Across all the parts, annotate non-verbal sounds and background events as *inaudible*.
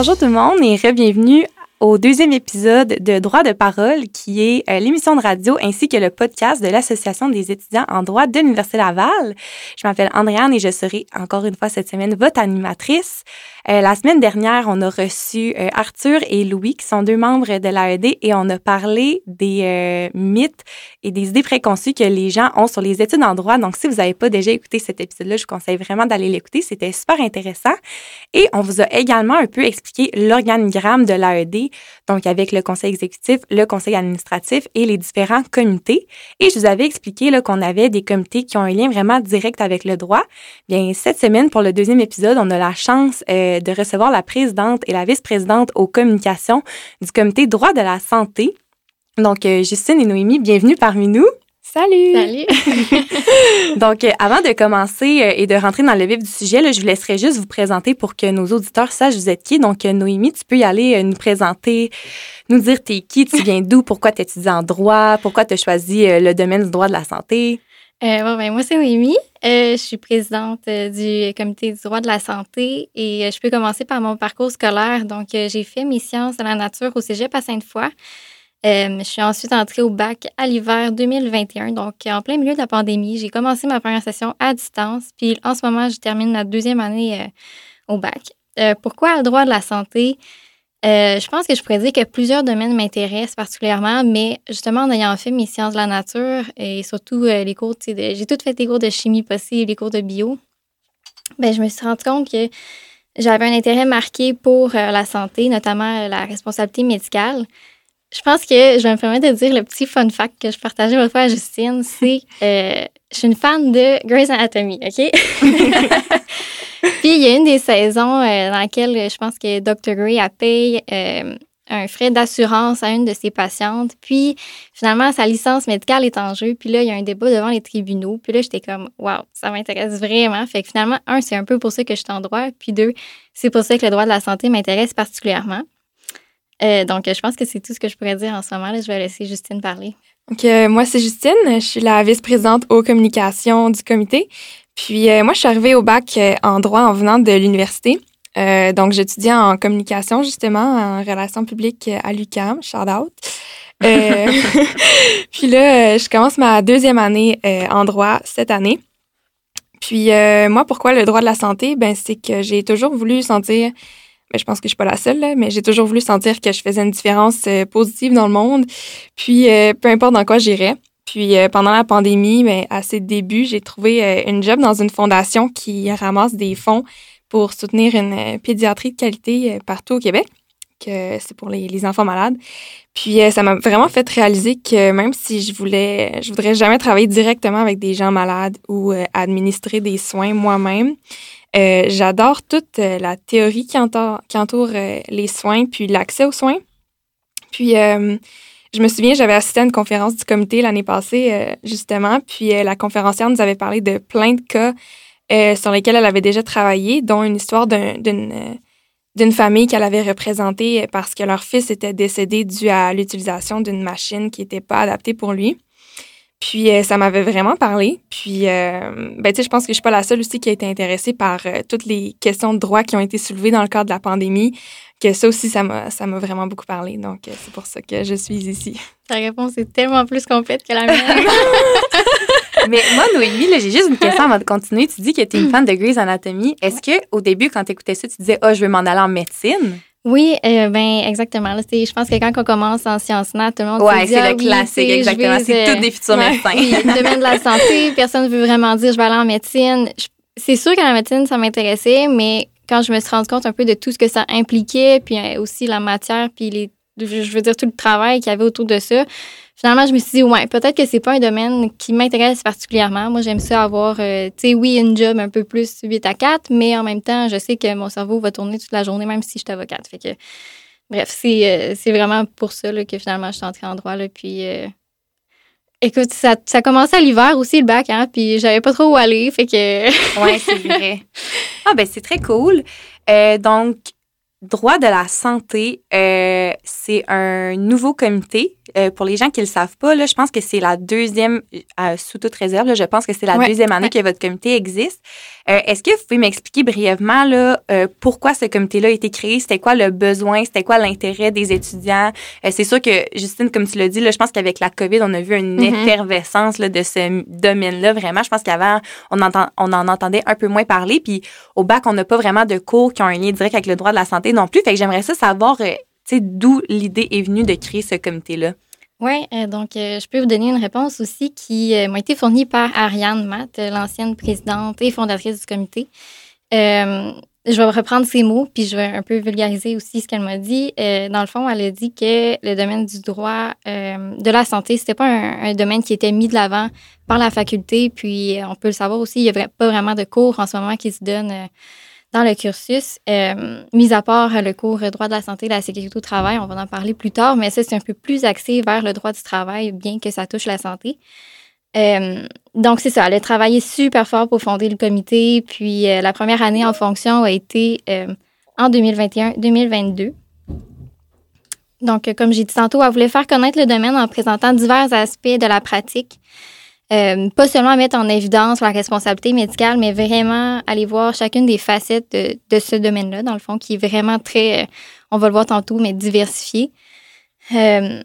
Bonjour tout le monde et re-bienvenue au deuxième épisode de Droit de parole, qui est euh, l'émission de radio ainsi que le podcast de l'Association des étudiants en droit de l'Université Laval. Je m'appelle Andréane et je serai encore une fois cette semaine votre animatrice. Euh, la semaine dernière, on a reçu euh, Arthur et Louis, qui sont deux membres de l'AED, et on a parlé des euh, mythes et des idées préconçues que les gens ont sur les études en droit. Donc, si vous n'avez pas déjà écouté cet épisode-là, je vous conseille vraiment d'aller l'écouter. C'était super intéressant. Et on vous a également un peu expliqué l'organigramme de l'AED, donc avec le conseil exécutif, le conseil administratif et les différents comités. Et je vous avais expliqué qu'on avait des comités qui ont un lien vraiment direct avec le droit. Bien, cette semaine, pour le deuxième épisode, on a la chance de recevoir la présidente et la vice-présidente aux communications du comité droit de la santé. Donc, euh, Justine et Noémie, bienvenue parmi nous. Salut! Salut! *laughs* Donc, euh, avant de commencer euh, et de rentrer dans le vif du sujet, là, je vous laisserai juste vous présenter pour que nos auditeurs sachent vous êtes qui. Donc, Noémie, tu peux y aller nous présenter, nous dire t'es qui, tu viens d'où, pourquoi tu étudies en droit, pourquoi tu as choisi le domaine du droit de la santé. Euh, bon, ben, moi, c'est Noémie. Euh, je suis présidente euh, du comité du droit de la santé et euh, je peux commencer par mon parcours scolaire. Donc, j'ai fait mes sciences de la nature au cégep à Sainte-Foy. je suis ensuite entrée au bac à l'hiver 2021, donc en plein milieu de la pandémie. J'ai commencé ma première session à distance, puis en ce moment, je termine ma deuxième année au bac. pourquoi le droit de la santé? Euh, je pense que je pourrais dire que plusieurs domaines m'intéressent particulièrement, mais justement en ayant fait mes sciences de la nature et surtout euh, les cours, j'ai tout fait les cours de chimie possible, les cours de bio, ben, je me suis rendu compte que j'avais un intérêt marqué pour euh, la santé, notamment la responsabilité médicale. Je pense que je vais me permettre de dire le petit fun fact que je partageais autrefois fois à Justine, c'est euh, je suis une fan de Grey's Anatomy, OK? *laughs* *laughs* Puis il y a une des saisons euh, dans laquelle je pense que Dr. Gray a payé euh, un frais d'assurance à une de ses patientes. Puis finalement, sa licence médicale est en jeu. Puis là, il y a un débat devant les tribunaux. Puis là, j'étais comme, waouh, ça m'intéresse vraiment. Fait que finalement, un, c'est un peu pour ça que je suis en droit. Puis deux, c'est pour ça que le droit de la santé m'intéresse particulièrement. Euh, donc, je pense que c'est tout ce que je pourrais dire en ce moment. Là, je vais laisser Justine parler. Donc, moi, c'est Justine. Je suis la vice-présidente aux communications du comité. Puis euh, moi, je suis arrivée au bac euh, en droit en venant de l'université. Euh, donc, j'étudiais en communication, justement, en relations publiques à l'UQAM. Shout out. *laughs* *laughs* puis là, je commence ma deuxième année en droit cette année. Puis moi, pourquoi le droit de la santé? Ben, c'est que j'ai toujours voulu sentir, ben, je pense que je suis pas la seule, là, mais j'ai toujours voulu sentir que je faisais une différence positive dans le monde. Puis peu importe dans quoi j'irais. Puis euh, pendant la pandémie, mais ben, à ses débuts, j'ai trouvé euh, une job dans une fondation qui ramasse des fonds pour soutenir une euh, pédiatrie de qualité partout au Québec, que c'est pour les, enfants malades. Puis ça m'a vraiment fait réaliser que même si je voulais, je voudrais jamais travailler directement avec des gens malades ou administrer des soins moi-même, j'adore toute la théorie qui entoure, qui entoure les soins puis l'accès aux soins. Puis je me souviens, j'avais assisté à une conférence du comité l'année passée, euh, justement, puis euh, la conférencière nous avait parlé de plein de cas euh, sur lesquels elle avait déjà travaillé, dont une histoire d'une d'une famille qu'elle avait représentée parce que leur fils était décédé dû à l'utilisation d'une machine qui n'était pas adaptée pour lui. Puis ça m'avait vraiment parlé. Puis, ben, tu sais, je pense que je suis pas la seule aussi qui a été intéressée par toutes les questions de droit qui ont été soulevées dans le cadre de la pandémie que ça aussi, ça m'a, ça m'a vraiment beaucoup parlé. Donc, euh, c'est pour ça que je suis ici. Ta réponse est tellement plus complète que la mienne. *laughs* Mais moi, Noémie, j'ai juste une question avant de continuer. Tu dis que tu es une fan de Grey's Anatomy. Est-ce que au début, quand tu écoutais ça, tu disais, oh, je veux m'en aller en médecine? Oui, euh, ben exactement. je pense que quand on commence en sciences nat, tout le monde ouais, c'est le ah classique, exactement. C'est tous des futurs médecins. le domaine de la santé, personne ne veut vraiment dire je vais aller en médecine. C'est sûr que la médecine, ça m'intéressait, mais quand je me suis rendu compte un peu de tout ce que ça impliquait, puis euh, aussi la matière, puis les, je veux dire tout le travail qu'il y avait autour de ça, finalement, je me suis dit, ouais, peut-être que c'est pas un domaine qui m'intéresse particulièrement. Moi, j'aime ça avoir, euh, tu sais, oui, une job un peu plus 8 à 4, mais en même temps, je sais que mon cerveau va tourner toute la journée, même si je suis avocate. Fait que, bref, c'est, euh, vraiment pour ça que finalement, je suis entrée en droit. Là, puis, Écoute, ça, ça commençait à l'hiver aussi, le bac, hein, puis j'avais pas trop où aller, fait que... ouais, c'est vrai. *laughs* Ah, ben c'est très cool. Euh, donc, droit de la santé, euh, c'est un nouveau comité. Euh, pour les gens qui ne le savent pas, là, je pense que c'est la deuxième, euh, sous toute réserve, là, je pense que c'est la deuxième année que votre comité existe. Est-ce que vous pouvez m'expliquer brièvement là, pourquoi ce comité-là a été créé? C'était quoi le besoin? C'était quoi l'intérêt des étudiants? c'est sûr que, Justine, comme tu l'as dit, là, je pense qu'avec la COVID, on a vu une mm-hmm. effervescence là, de ce domaine-là. Vraiment, je pense qu'avant, on, entend, on en entendait un peu moins parler. Puis au bac, on n'a pas vraiment de cours qui ont un lien direct avec le droit de la santé non plus. Fait que j'aimerais ça savoir, euh, d'où l'idée est venue de créer ce comité-là. Oui, euh, donc euh, je peux vous donner une réponse aussi qui m'a été fournie par Ariane Matt, l'ancienne présidente et fondatrice du comité. je vais reprendre ses mots, puis je vais un peu vulgariser aussi ce qu'elle m'a dit. dans le fond, elle a dit que le domaine du droit de la santé, c'était pas un, domaine qui était mis de l'avant par la faculté. Puis on peut le savoir aussi, il n'y a pas vraiment de cours en ce moment qui se donnent dans le cursus, euh, mis à part le cours droit de la santé et la sécurité au travail, on va en parler plus tard, mais ça, c'est un peu plus axé vers le droit du travail, bien que ça touche la santé. Euh, donc, c'est ça, elle a travaillé super fort pour fonder le comité, puis euh, la première année en fonction a été en 2021-2022. Donc, comme j'ai dit tantôt, elle voulait faire connaître le domaine en présentant divers aspects de la pratique. Euh, pas seulement mettre en évidence la responsabilité médicale, mais vraiment aller voir chacune des facettes de, ce domaine-là, dans le fond, qui est vraiment très, euh, on va le voir tantôt, mais diversifié. Euh,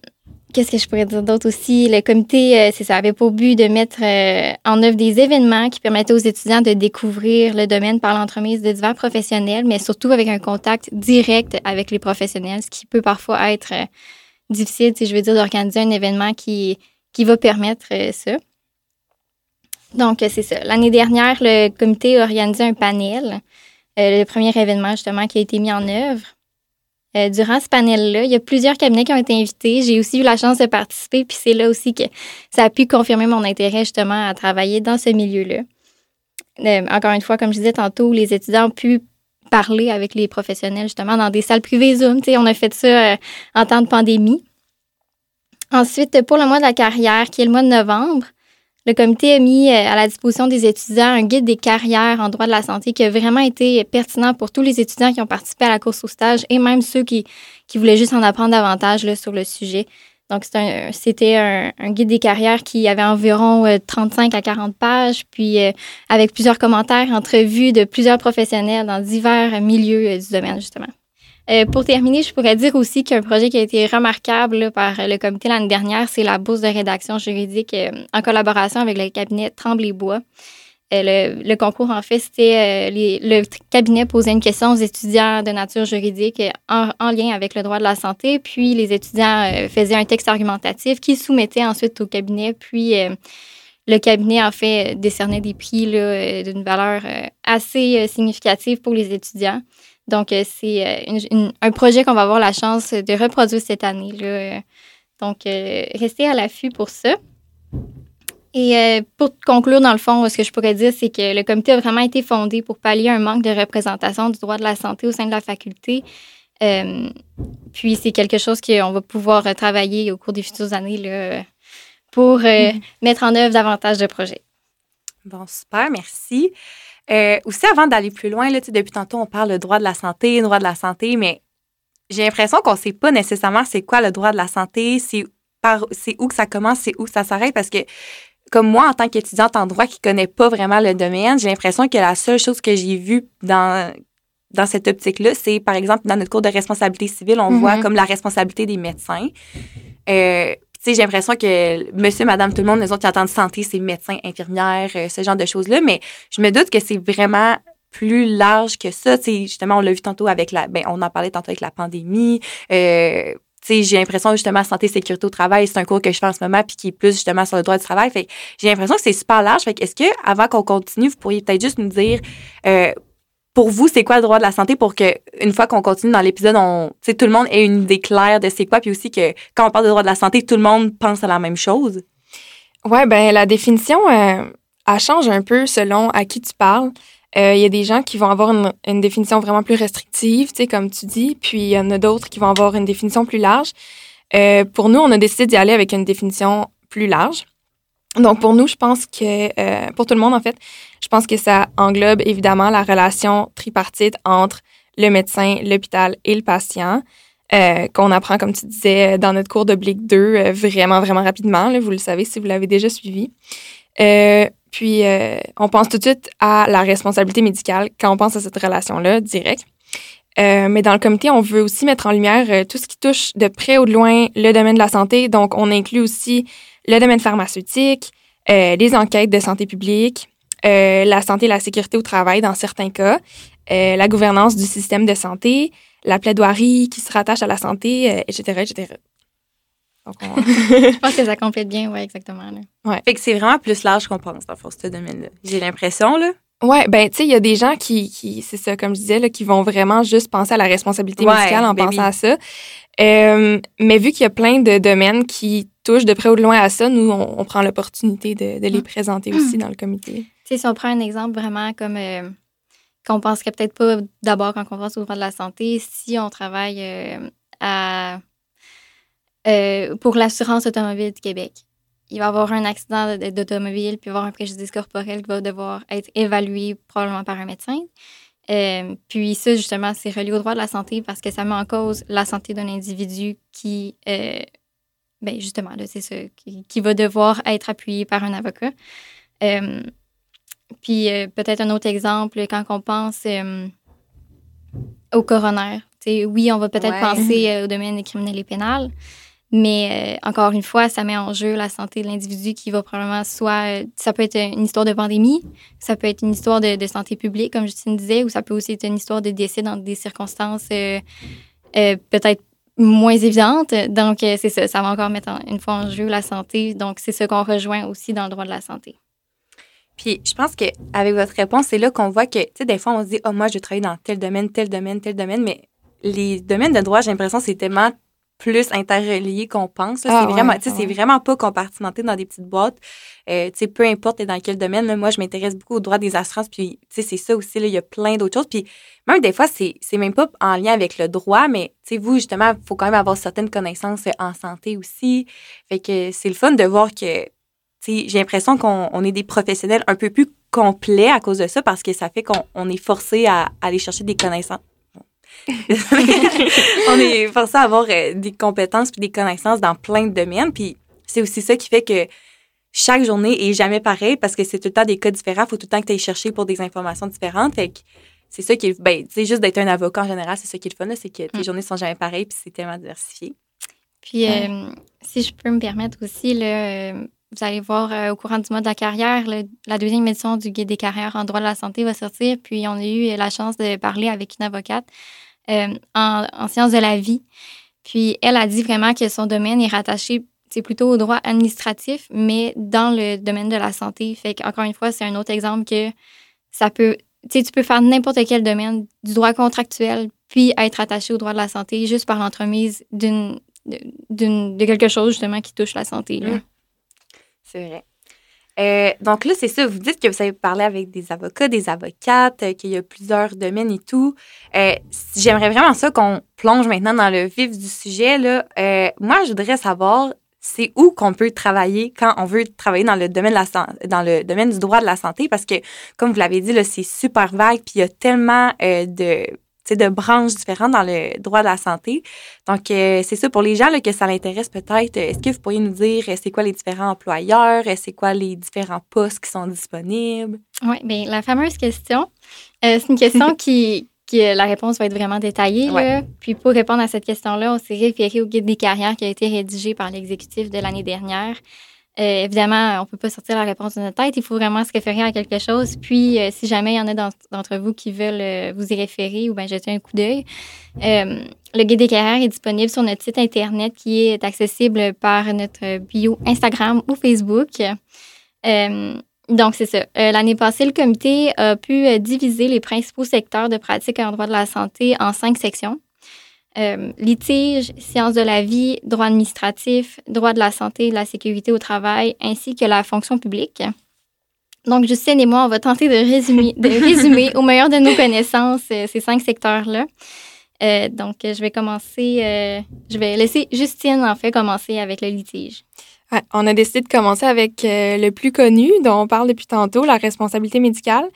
qu'est-ce que je pourrais dire d'autre aussi? Le comité, c'est ça, avait pour but de mettre en œuvre des événements qui permettaient aux étudiants de découvrir le domaine par l'entremise de divers professionnels, mais surtout avec un contact direct avec les professionnels, ce qui peut parfois être difficile, si je veux dire, d'organiser un événement qui, qui va permettre ça. Donc, c'est ça. L'année dernière, le comité a organisé un panel, euh, le premier événement justement qui a été mis en œuvre. Euh, durant ce panel-là, il y a plusieurs cabinets qui ont été invités. J'ai aussi eu la chance de participer, puis c'est là aussi que ça a pu confirmer mon intérêt justement à travailler dans ce milieu-là. Euh, encore une fois, comme je disais tantôt, les étudiants ont pu parler avec les professionnels justement dans des salles privées Zoom. on a fait ça en temps de pandémie. Ensuite, pour le mois de la carrière, qui est le mois de novembre, le comité a mis euh, à la disposition des étudiants un guide des carrières en droit de la santé qui a vraiment été pertinent pour tous les étudiants qui ont participé à la course au stage et même ceux qui, qui voulaient juste en apprendre davantage là, sur le sujet. Donc, c'était un, un, guide des carrières qui avait environ 35 euh, à 40 pages, puis euh, avec plusieurs commentaires, entrevues de plusieurs professionnels dans divers milieux du domaine, justement. Euh, pour terminer, je pourrais dire aussi qu'un projet qui a été remarquable par le comité l'année dernière, c'est la bourse de rédaction juridique euh, en collaboration avec le cabinet Tremblay-Bois. Euh, le, concours, en fait, c'était le cabinet posait une question aux étudiants de nature juridique en, lien avec le droit de la santé, puis les étudiants faisaient un texte argumentatif qu'ils soumettaient ensuite au cabinet, puis le cabinet, en fait, décernait des prix d'une valeur assez significative pour les étudiants. Donc, euh, c'est euh, un projet qu'on va avoir la chance de reproduire cette année. Là. Donc, euh, restez à l'affût pour ça. Et pour conclure, dans le fond, ce que je pourrais dire, c'est que le comité a vraiment été fondé pour pallier un manque de représentation du droit de la santé au sein de la faculté. puis, c'est quelque chose qu'on va pouvoir travailler au cours des futures années là, pour mm-hmm. mettre en œuvre davantage de projets. Bon, super, merci. Euh, aussi, avant d'aller plus loin, là, depuis tantôt, on parle de droit de la santé, droit de la santé, mais j'ai l'impression qu'on ne sait pas nécessairement c'est quoi le droit de la santé, c'est par c'est où que ça commence, c'est où que ça s'arrête, parce que comme moi, en tant qu'étudiante en droit qui ne connaît pas vraiment le domaine, j'ai l'impression que la seule chose que j'ai vue dans, dans cette optique-là, c'est par exemple dans notre cours de responsabilité civile, on voit mm-hmm. comme la responsabilité des médecins. Euh, j'ai l'impression que monsieur, madame, tout le monde, les autres qui entendent santé, c'est médecins, infirmières, euh, ce genre de choses-là. Mais je me doute que c'est vraiment plus large que ça. sais, justement, on l'a vu tantôt avec la. Ben, on en parlait tantôt avec la pandémie. Euh, j'ai l'impression justement santé sécurité au travail c'est un cours que je fais en ce moment puis qui est plus justement sur le droit du travail fait j'ai l'impression que c'est super large fait est-ce que avant qu'on continue vous pourriez peut-être juste nous dire euh, pour vous, c'est quoi le droit de la santé pour que, une fois qu'on continue dans l'épisode, on, tout le monde ait une idée claire de c'est quoi, puis aussi que quand on parle de droit de la santé, tout le monde pense à la même chose? Ouais, ben la définition, euh, elle change un peu selon à qui tu parles. Euh, il y a des gens qui vont avoir une, définition vraiment plus restrictive, tu sais, comme tu dis, puis il y en a d'autres qui vont avoir une définition plus large. Euh, pour nous, on a décidé d'y aller avec une définition plus large. Donc, pour nous, je pense que, pour tout le monde, en fait, je pense que ça englobe évidemment la relation tripartite entre le médecin, l'hôpital et le patient. Euh, qu'on apprend, comme tu disais, dans notre cours d'oblique 2, euh, vraiment, vraiment rapidement. Vous le savez si vous l'avez déjà suivi. Euh, puis, on pense tout de suite à la responsabilité médicale quand on pense à cette relation-là, directe. mais dans le comité, on veut aussi mettre en lumière tout ce qui touche de près ou de loin le domaine de la santé. Donc, on inclut aussi le domaine pharmaceutique, les enquêtes de santé publique, la santé et la sécurité au travail dans certains cas, la gouvernance du système de santé, la plaidoirie qui se rattache à la santé, etc., etc. *laughs* je pense que ça complète bien, oui, exactement. Ouais. Fait que c'est vraiment plus large qu'on pense, dans ce domaine-là. J'ai l'impression, là. Ouais, ben, tu sais, il y a des gens qui, qui c'est ça, comme je disais, là, qui vont vraiment juste penser à la responsabilité médicale en ben pensant à ça. Euh, mais vu qu'il y a plein de domaines qui touchent de près ou de loin à ça, nous, on, prend l'opportunité de, de, les mm. présenter aussi *clears throat* dans le comité. Sais, si on prend un exemple vraiment comme euh, qu'on penserait peut-être pas d'abord quand on pense au droit de la santé, si on travaille euh, à, euh, pour l'assurance automobile du Québec. Il va y avoir un accident d'automobile, puis avoir un préjudice corporel qui va devoir être évalué probablement par un médecin. Euh, puis ça, justement, c'est relié au droit de la santé parce que ça met en cause la santé d'un individu qui, ben justement, c'est ça, qui, va devoir être appuyé par un avocat. Puis euh, peut-être un autre exemple, quand on pense euh, au coroner. oui, on va peut-être penser *laughs* euh, au domaine criminel et pénal, mais encore une fois, ça met en jeu la santé de l'individu qui va probablement soit. ça peut être une histoire de pandémie, ça peut être une histoire de, santé publique, comme Justine disait, ou ça peut aussi être une histoire de décès dans des circonstances peut-être moins évidentes. Donc, c'est ça, ça va encore mettre une fois en jeu la santé. Donc, c'est ce qu'on rejoint aussi dans le droit de la santé. Puis je pense qu'avec votre réponse, c'est là qu'on voit que, tu sais, des fois, on se dit, oh, moi, je vais travailler dans tel domaine, tel domaine, tel domaine, mais les domaines de droit, j'ai l'impression, c'est tellement plus interrelié qu'on pense. Ah c'est vraiment, tu sais, c'est vraiment pas compartimenté dans des petites boîtes. Euh, tu sais, peu importe dans quel domaine. moi, je m'intéresse beaucoup au droit des assurances. Puis, tu sais, c'est ça aussi. Là, il y a plein d'autres choses. Puis, même des fois, c'est, c'est même pas en lien avec le droit, mais tu sais, vous, justement, il faut quand même avoir certaines connaissances en santé aussi. Fait que c'est le fun de voir que j'ai l'impression qu'on est des professionnels un peu plus complets à cause de ça parce que ça fait qu'on est forcé à, aller chercher des connaissances. *laughs* on est forcé à avoir euh, des compétences puis des connaissances dans plein de domaines. Puis c'est aussi ça qui fait que chaque journée est jamais pareille parce que c'est tout le temps des cas différents. Il faut tout le temps que tu ailles chercher pour des informations différentes. Fait que c'est ça qui est. Ben, juste d'être un avocat en général, c'est ça qui est le fun, c'est que tes mm. journées sont jamais pareilles puis c'est tellement diversifié. Puis, euh, si je peux me permettre aussi, le vous allez voir euh, au courant du mois de la carrière, la deuxième édition du Guide des carrières en droit de la santé va sortir. Puis on a eu la chance de parler avec une avocate euh, en, sciences de la vie. Puis elle a dit vraiment que son domaine est rattaché c'est plutôt au droit administratif, mais dans le domaine de la santé. Fait qu'encore une fois, c'est un autre exemple que ça peut, tu tu peux faire n'importe quel domaine du droit contractuel, puis être attaché au droit de la santé juste par l'entremise d'une, de quelque chose justement qui touche la santé. Là. Euh, donc là, c'est ça, vous dites que vous avez parlé avec des avocats, des avocates, euh, qu'il y a plusieurs domaines et tout. Euh, j'aimerais vraiment ça qu'on plonge maintenant dans le vif du sujet. Là. moi, je voudrais savoir, c'est où qu'on peut travailler quand on veut travailler dans le domaine de la dans le domaine du droit de la santé? Parce que comme vous l'avez dit c'est super vague puis il y a tellement de de branches différentes dans le droit de la santé. Donc, euh, c'est ça pour les gens là, que ça l'intéresse peut-être. Est-ce que vous pourriez nous dire euh, c'est quoi les différents employeurs, euh, c'est quoi les différents postes qui sont disponibles? Oui, bien, la fameuse question, c'est une question *laughs* qui, qui, la réponse va être vraiment détaillée. Puis, pour répondre à cette question-là, on s'est référé au guide des carrières qui a été rédigé par l'exécutif de l'année dernière. Euh, évidemment, on ne peut pas sortir la réponse de notre tête. Il faut vraiment se référer à quelque chose. Puis, euh, si jamais il y en a d'entre vous qui veulent euh, vous y référer ou bien jeter un coup d'œil, le guide des carrières est disponible sur notre site Internet qui est accessible par notre bio Instagram ou Facebook. donc, c'est ça. L'année passée, le comité a pu diviser les principaux secteurs de pratique en droit de la santé en cinq sections. Euh, litige, sciences de la vie, droit administratif, droit de la santé et de la sécurité au travail, ainsi que la fonction publique. Donc, Justine et moi, on va tenter de résumer, de *laughs* résumer au meilleur de nos connaissances euh, ces cinq secteurs-là. Euh, donc, je vais commencer, je vais laisser Justine, en fait, commencer avec le litige. on a décidé de commencer avec le plus connu, dont on parle depuis tantôt, la responsabilité médicale.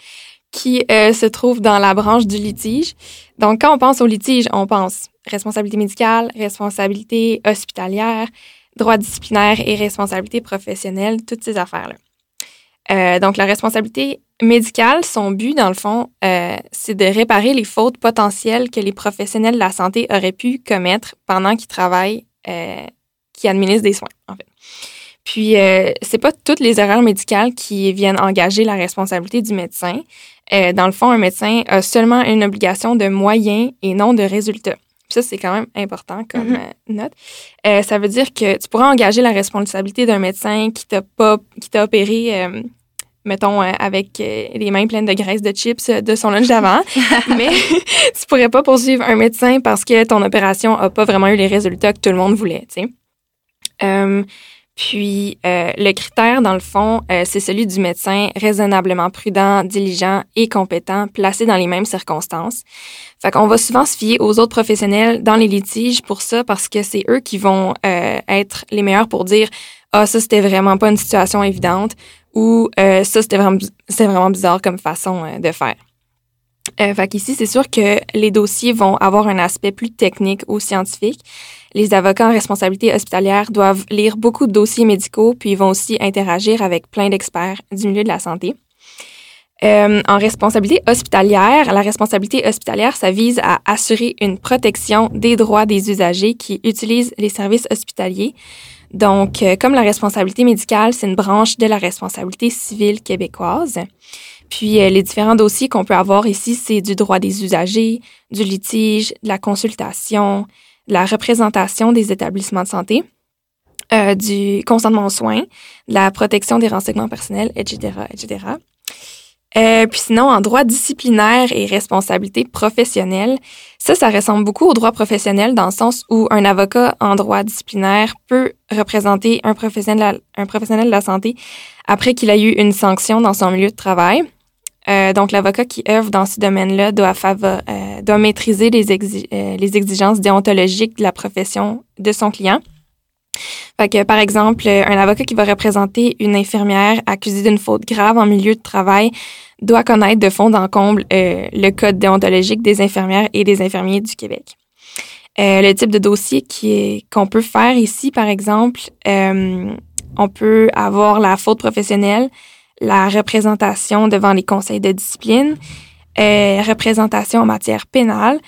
Qui euh, se trouve dans la branche du litige. Donc, quand on pense au litige, on pense responsabilité médicale, responsabilité hospitalière, droit disciplinaire et responsabilité professionnelle, toutes ces affaires-là. Euh, donc, la responsabilité médicale, son but, dans le fond, euh, c'est de réparer les fautes potentielles que les professionnels de la santé auraient pu commettre pendant qu'ils travaillent, euh, qui administrent des soins, en fait. Puis, euh, c'est pas toutes les erreurs médicales qui viennent engager la responsabilité du médecin. Euh, dans le fond, un médecin a seulement une obligation de moyens et non de résultats. ça, c'est quand même important comme Mhm. euh, note. Euh, ça veut dire que tu pourras engager la responsabilité d'un médecin qui t'a pas, qui t'a opéré, euh, mettons, euh, avec euh, les mains pleines de graisse de chips de son lunch d'avant, *laughs* mais *laughs* tu pourrais pas poursuivre un médecin parce que ton opération a pas vraiment eu les résultats que tout le monde voulait, tu sais. Puis, euh, le critère, dans le fond, euh, c'est celui du médecin raisonnablement prudent, diligent et compétent, placé dans les mêmes circonstances. Fait qu'on va souvent se fier aux autres professionnels dans les litiges pour ça, parce que c'est eux qui vont euh, être les meilleurs pour dire « Ah, ça, c'était vraiment pas une situation évidente » ou euh, Ça, c'était vraiment, c'est vraiment bizarre comme façon euh, de faire ». Euh, fait qu'ici, c'est sûr que les dossiers vont avoir un aspect plus technique ou scientifique. Les avocats en responsabilité hospitalière doivent lire beaucoup de dossiers médicaux, puis ils vont aussi interagir avec plein d'experts du milieu de la santé. Euh, en responsabilité hospitalière, la responsabilité hospitalière, ça vise à assurer une protection des droits des usagers qui utilisent les services hospitaliers. Donc, euh, comme la responsabilité médicale, c'est une branche de la responsabilité civile québécoise. Puis, euh, les différents dossiers qu'on peut avoir ici, c'est du droit des usagers, du litige, de la consultation, la représentation des établissements de santé, euh, du consentement aux soins, de la protection des renseignements personnels, etc., etc. Euh, puis sinon, en droit disciplinaire et responsabilité professionnelle, ça, ça ressemble beaucoup au droit professionnel dans le sens où un avocat en droit disciplinaire peut représenter un professionnel, un professionnel de la santé après qu'il a eu une sanction dans son milieu de travail. Euh, donc, l'avocat qui œuvre dans ce domaine-là doit, euh, doit maîtriser euh, les exigences déontologiques de la profession de son client. Fait que, par exemple, un avocat qui va représenter une infirmière accusée d'une faute grave en milieu de travail doit connaître de fond en comble euh, le code déontologique des infirmières et des infirmiers du Québec. Le type de dossier qu'on peut faire ici, par exemple, on peut avoir la faute professionnelle, la représentation devant les conseils de discipline, euh, représentation en matière pénale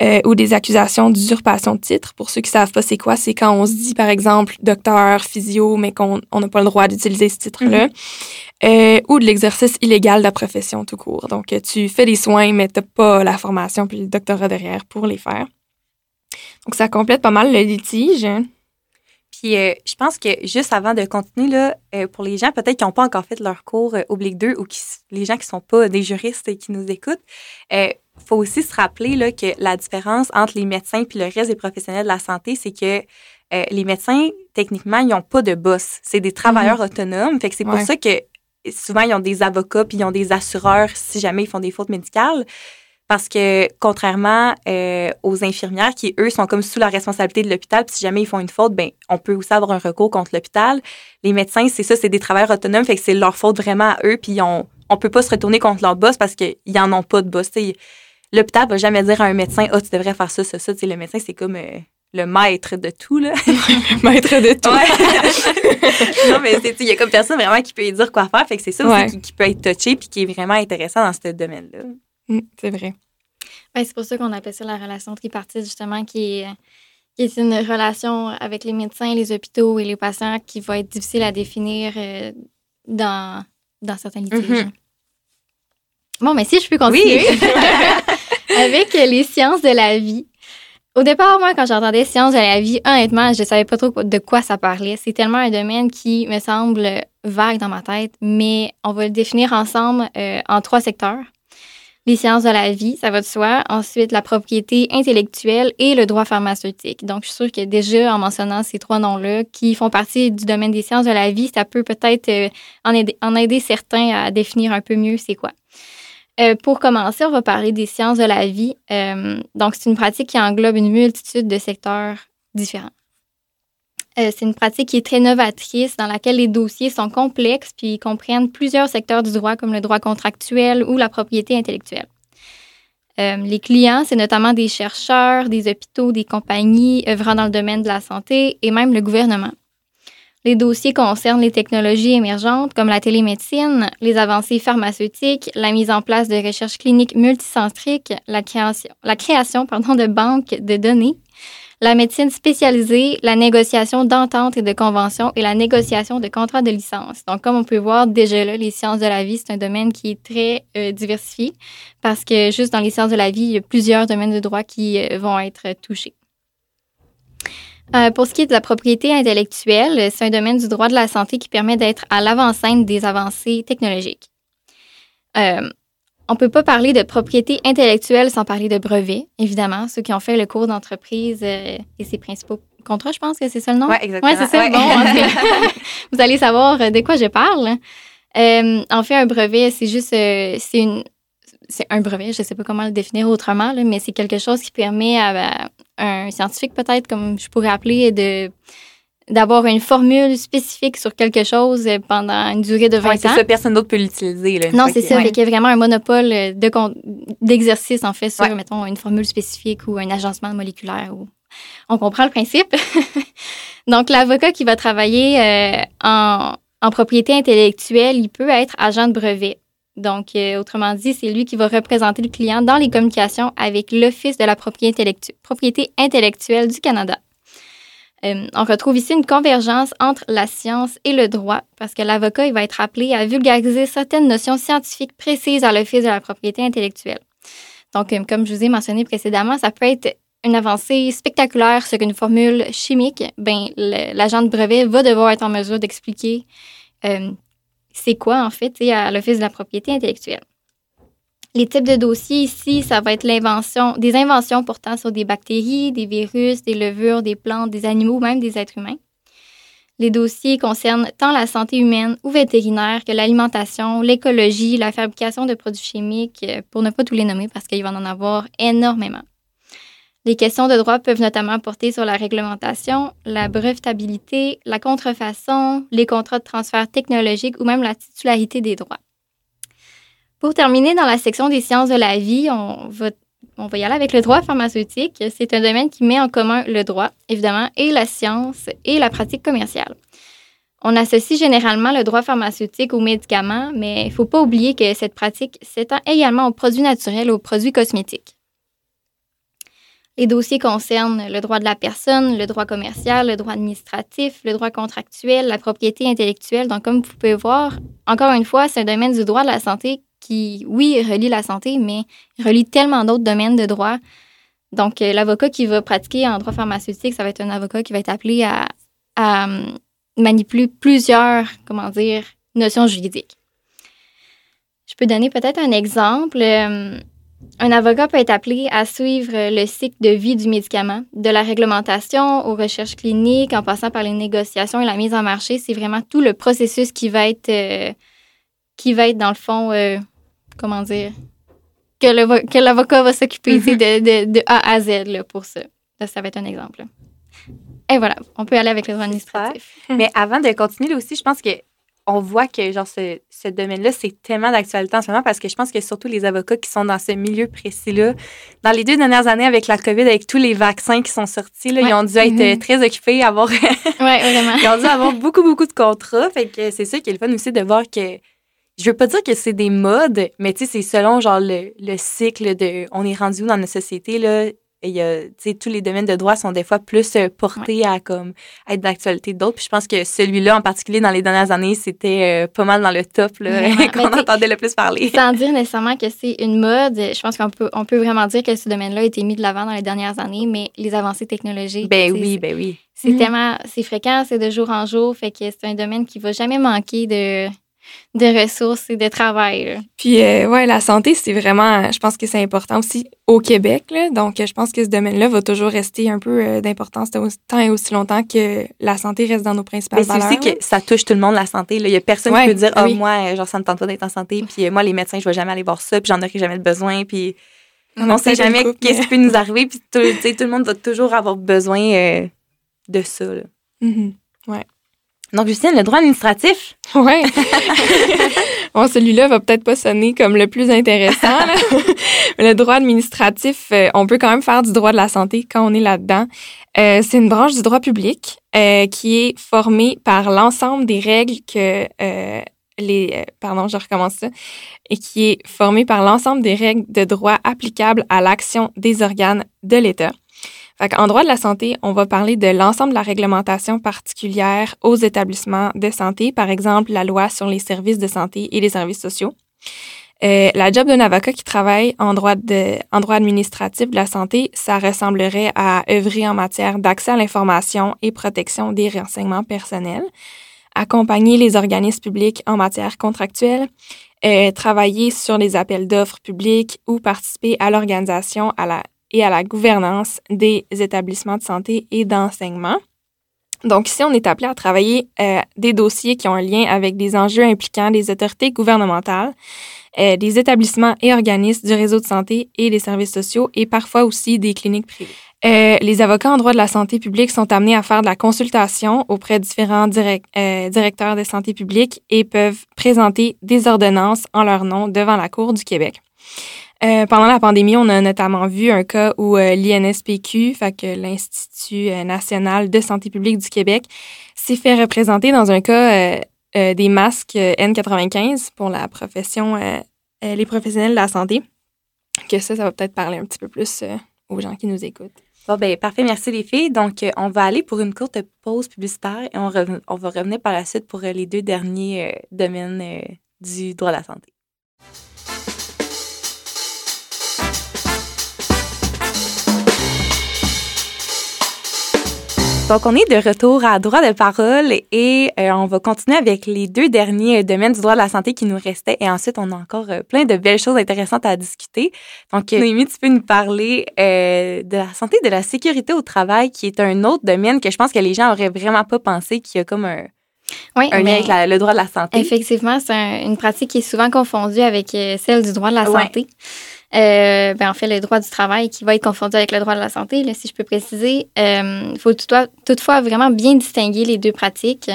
euh, ou des accusations d'usurpation de titre. Pour ceux qui savent pas c'est quoi, c'est quand on se dit, par exemple, docteur, physio, mais qu'on on n'a pas le droit d'utiliser ce titre-là. Euh, ou de l'exercice illégal de la profession tout court. Donc, euh, tu fais des soins, mais tu pas la formation puis le doctorat derrière pour les faire. Donc, ça complète pas mal le litige. Puis euh, je pense que juste avant de continuer, là, euh, pour les gens peut-être qui n'ont pas encore fait leur cours euh, oblique 2 ou qui, les gens qui ne sont pas des juristes et qui nous écoutent, il faut aussi se rappeler là, que la différence entre les médecins et le reste des professionnels de la santé, c'est que euh, les médecins, techniquement, ils n'ont pas de boss. C'est des travailleurs autonomes. Fait que c'est pour ça que souvent, ils ont des avocats puis ils ont des assureurs si jamais ils font des fautes médicales. Parce que contrairement euh, aux infirmières qui, eux, sont comme sous la responsabilité de l'hôpital, puis si jamais ils font une faute, ben on peut aussi avoir un recours contre l'hôpital. Les médecins, c'est ça, c'est des travailleurs autonomes, fait que c'est leur faute vraiment à eux, puis on on peut pas se retourner contre leur boss parce qu'ils en ont pas de boss. L'hôpital va jamais dire à un médecin, ah, tu devrais faire ça, ça, ça. Tu sais, le médecin, c'est comme euh, le maître de tout, là. *laughs* Maître de tout. Ouais. *laughs* non, mais il y a comme personne vraiment qui peut lui dire quoi faire. Fait que c'est ça aussi qui, qui peut être touché puis qui est vraiment intéressant dans ce domaine-là. Mm, c'est vrai. Ben, c'est pour ça qu'on appelle ça la relation tripartite, justement, qui est, qui est une relation avec les médecins, les hôpitaux et les patients qui va être difficile à définir euh, dans, dans certains litiges. Mhm. Bon, mais si je peux continuer *laughs* avec les sciences de la vie. Au départ, moi, quand j'entendais sciences de la vie, honnêtement, je savais pas trop de quoi ça parlait. C'est tellement un domaine qui me semble vague dans ma tête, mais on va le définir ensemble euh, en trois secteurs les sciences de la vie, ça va de soi. Ensuite, la propriété intellectuelle et le droit pharmaceutique. Donc, je suis sûre que déjà, en mentionnant ces trois noms-là, qui font partie du domaine des sciences de la vie, ça peut peut-être euh, en, aider, certains à définir un peu mieux c'est quoi. Euh, pour commencer, on va parler des sciences de la vie. Euh, donc, c'est une pratique qui englobe une multitude de secteurs différents. Euh, c'est une pratique qui est très novatrice, dans laquelle les dossiers sont complexes puis comprennent plusieurs secteurs du droit, comme le droit contractuel ou la propriété intellectuelle. Euh, les clients, c'est notamment des chercheurs, des hôpitaux, des compagnies œuvrant dans le domaine de la santé et même le gouvernement. Les dossiers concernent les technologies émergentes comme la télémédecine, les avancées pharmaceutiques, la mise en place de recherches cliniques multicentriques, la création, la création de banques de données, la médecine spécialisée, la négociation d'ententes et de conventions et la négociation de contrats de licence. Donc, comme on peut voir déjà là, les sciences de la vie, c'est un domaine qui est très euh, diversifié parce que juste dans les sciences de la vie, il y a plusieurs domaines de droit qui euh, vont être touchés. Euh, pour ce qui est de la propriété intellectuelle, c'est un domaine du droit de la santé qui permet d'être à l'avant-scène des avancées technologiques. On ne peut pas parler de propriété intellectuelle sans parler de brevet, évidemment. Ceux qui ont fait le cours d'entreprise euh, et ses principaux contrats, je pense que c'est ça le nom? Oui, exactement. Oui, c'est ça. Bon, *laughs* *laughs* vous allez savoir de quoi je parle. en fait, un brevet, c'est juste, c'est une, c'est un brevet, je ne sais pas comment le définir autrement, mais c'est quelque chose qui permet à, un scientifique, peut-être, comme je pourrais appeler, de d'avoir une formule spécifique sur quelque chose pendant une durée de 20 ans. C'est ça, personne d'autre peut l'utiliser. Non, c'est ça. Il y a vraiment un monopole d'exercice, en fait, sur, mettons, une formule spécifique ou un agencement moléculaire. Ou... On comprend le principe. *laughs* Donc, l'avocat qui va travailler euh, en, en propriété intellectuelle, il peut être agent de brevet. Donc, euh, autrement dit, c'est lui qui va représenter le client dans les communications avec l'Office de la propriété, intellectuelle du Canada. Euh, on retrouve ici une convergence entre la science et le droit parce que l'avocat il va être appelé à vulgariser certaines notions scientifiques précises à l'Office de la propriété intellectuelle. Donc, euh, comme je vous ai mentionné précédemment, ça peut être une avancée spectaculaire sur une formule chimique. Ben, l'agent de brevet va devoir être en mesure d'expliquer c'est quoi, en fait, à l'Office de la propriété intellectuelle. Les types de dossiers ici, ça va être des inventions portant sur des bactéries, des virus, des levures, des plantes, des animaux, même des êtres humains. Les dossiers concernent tant la santé humaine ou vétérinaire que l'alimentation, l'écologie, la fabrication de produits chimiques, pour ne pas tous les nommer parce qu'il va en avoir énormément. Les questions de droit peuvent notamment porter sur la réglementation, la brevetabilité, la contrefaçon, les contrats de transfert technologique ou même la titularité des droits. Pour terminer, dans la section des sciences de la vie, on va, y aller avec le droit pharmaceutique. C'est un domaine qui met en commun le droit, évidemment, et la science et la pratique commerciale. On associe généralement le droit pharmaceutique aux médicaments, mais il ne faut pas oublier que cette pratique s'étend également aux produits naturels aux produits cosmétiques. Les dossiers concernent le droit de la personne, le droit commercial, le droit administratif, le droit contractuel, la propriété intellectuelle. Donc, comme vous pouvez voir, encore une fois, c'est un domaine du droit de la santé qui, oui, relie la santé, mais relie tellement d'autres domaines de droit. Donc, euh, l'avocat qui va pratiquer en droit pharmaceutique, ça va être un avocat qui va être appelé à, euh, manipuler plusieurs, comment dire, notions juridiques. Je peux donner peut-être un exemple. Euh, un avocat peut être appelé à suivre le cycle de vie du médicament, de la réglementation aux recherches cliniques, en passant par les négociations et la mise en marché. C'est vraiment tout le processus qui va être, euh, qui va être dans le fond, euh, comment dire, que l'avocat va s'occuper mm-hmm. de, A à Z pour ça. ça va être un exemple. Et voilà, on peut aller avec le droit administratif. Mais avant de continuer, aussi, je pense que on voit que genre ce, ce domaine-là, c'est tellement d'actualité en ce moment parce que je pense que surtout les avocats qui sont dans ce milieu précis-là, dans les deux dernières années avec la COVID, avec tous les vaccins qui sont sortis, là, ils ont dû être mm-hmm. très occupés, avoir... ouais, vraiment. *laughs* ils ont dû avoir beaucoup, beaucoup de contrats. Fait que c'est ça qui est le fun aussi de voir que... Je veux pas dire que c'est des modes, mais tu sais, c'est selon genre le, le, cycle de on est rendu où dans notre société, là il y a, tous les domaines de droit sont des fois plus euh, portés à comme être d'actualité d'autres. Puis je pense que celui-là, en particulier dans les dernières années, c'était euh, pas mal dans le top *laughs* qu'on entendait le plus parler. Sans dire nécessairement que c'est une mode, je pense qu'on peut, on peut vraiment dire que ce domaine-là a été mis de l'avant dans les dernières années, mais les avancées technologiques. Ben oui, ben oui. C'est mm-hmm. tellement, c'est fréquent, c'est de jour en jour, fait que c'est un domaine qui va jamais manquer de de ressources et de travail. Puis, euh, ouais, la santé, c'est vraiment, je pense que c'est important aussi au Québec. Là. Donc, je pense que ce domaine-là va toujours rester un peu euh, d'importance tant et aussi longtemps que la santé reste dans nos principales valeurs. C'est aussi que ça touche tout le monde, la santé. Il y a personne qui peut dire, oh, moi, genre, ça me tente pas d'être en santé. Puis, euh, moi, les médecins, je vais jamais aller voir ça. Puis, j'en aurai jamais besoin. Puis, on ne sait jamais qu'est-ce qui peut nous arriver. Puis, tout, tout, le monde va toujours avoir besoin de ça. Mhm. Ouais. Donc, Justine, le droit administratif. Ouais. *laughs* bon, celui-là va peut-être pas sonner comme le plus intéressant. *laughs* le droit administratif, euh, on peut quand même faire du droit de la santé quand on est là-dedans. Euh, c'est une branche du droit public euh, qui est formée par l'ensemble des règles que euh, les pardon, je recommence ça et qui est formée par l'ensemble des règles de droit applicables à l'action des organes de l'État. En droit de la santé, on va parler de l'ensemble de la réglementation particulière aux établissements de santé, par exemple la loi sur les services de santé et les services sociaux. Euh, la job d'un avocat qui travaille en droit, de, en droit administratif de la santé, ça ressemblerait à œuvrer en matière d'accès à l'information et protection des renseignements personnels, accompagner les organismes publics en matière contractuelle, euh, travailler sur les appels d'offres publics ou participer à l'organisation à la et à la gouvernance des établissements de santé et d'enseignement. Donc ici, on est appelé à travailler euh, des dossiers qui ont un lien avec des enjeux impliquant des autorités gouvernementales, euh, des établissements et organismes du réseau de santé et des services sociaux et parfois aussi des cliniques privées. Euh, les avocats en droit de la santé publique sont amenés à faire de la consultation auprès de différents direct, directeurs de santé publique et peuvent présenter des ordonnances en leur nom devant la Cour du Québec. Euh, pendant la pandémie, on a notamment vu un cas où euh, l'INSPQ, l'Institut euh, national de santé publique du Québec, s'est fait représenter dans un cas des masques N95 pour la profession, les professionnels de la santé. Que ça, ça va peut-être parler un petit peu plus aux gens qui nous écoutent. Bon, ben, parfait. Merci, les filles. Donc, on va aller pour une courte pause publicitaire et on, on va revenir par la suite pour les deux derniers domaines du droit de la santé. Donc, on est de retour à droit de parole et euh, on va continuer avec les deux derniers domaines du droit de la santé qui nous restaient. Et ensuite, on a encore euh, plein de belles choses intéressantes à discuter. Donc, euh, Noémie, tu peux nous parler euh, de la santé, de la sécurité au travail, qui est un autre domaine que je pense que les gens auraient vraiment pas pensé qu'il y a comme un, Oui, un lien avec la- le droit de la santé. effectivement, c'est un- une pratique qui est souvent confondue avec euh, celle du droit de la Ouais. Euh, ben, en fait, le droit du travail qui va être confondu avec le droit de la santé, là, si je peux préciser. Il faut toutefois, vraiment bien distinguer les deux pratiques.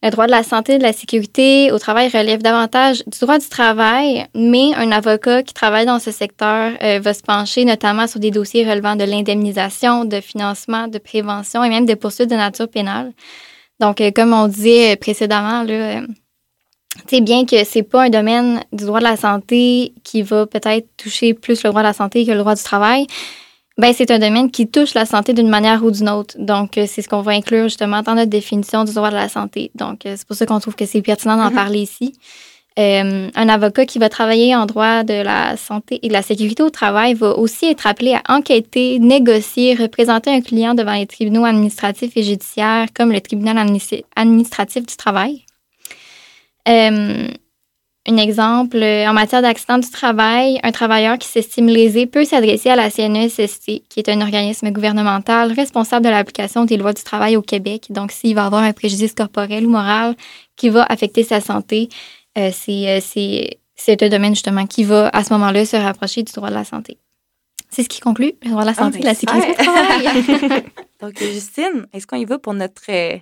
Le droit de la santé de la sécurité au travail relève davantage du droit du travail, mais un avocat qui travaille dans ce secteur euh, va se pencher notamment sur des dossiers relevant de l'indemnisation, de financement, de prévention et même de poursuites de nature pénale. Donc, euh, comme on disait précédemment, là, tu sais, bien que c'est pas un domaine du droit de la santé qui va peut-être toucher plus le droit de la santé que le droit du travail, ben c'est un domaine qui touche la santé d'une manière ou d'une autre. Donc, euh, c'est ce qu'on va inclure justement dans notre définition du droit de la santé. Donc, euh, c'est pour ça qu'on trouve que c'est pertinent d'en Mhm. parler ici. Euh, un avocat qui va travailler en droit de la santé et de la sécurité au travail va aussi être appelé à enquêter, négocier, représenter un client devant les tribunaux administratifs et judiciaires comme le tribunal administ- administratif du travail. Euh, un exemple, en matière d'accident du travail, un travailleur qui s'estime lésé peut s'adresser à la CNESST, qui est un organisme gouvernemental responsable de l'application des lois du travail au Québec. Donc, s'il va avoir un préjudice corporel ou moral qui va affecter sa santé, euh, c'est, euh, c'est, c'est un domaine justement qui va à ce moment-là se rapprocher du droit de la santé. C'est ce qui conclut le droit de la Ah, santé et de la sécurité au super. travail. *laughs* *laughs* Donc, Justine, est-ce qu'on y va pour notre euh,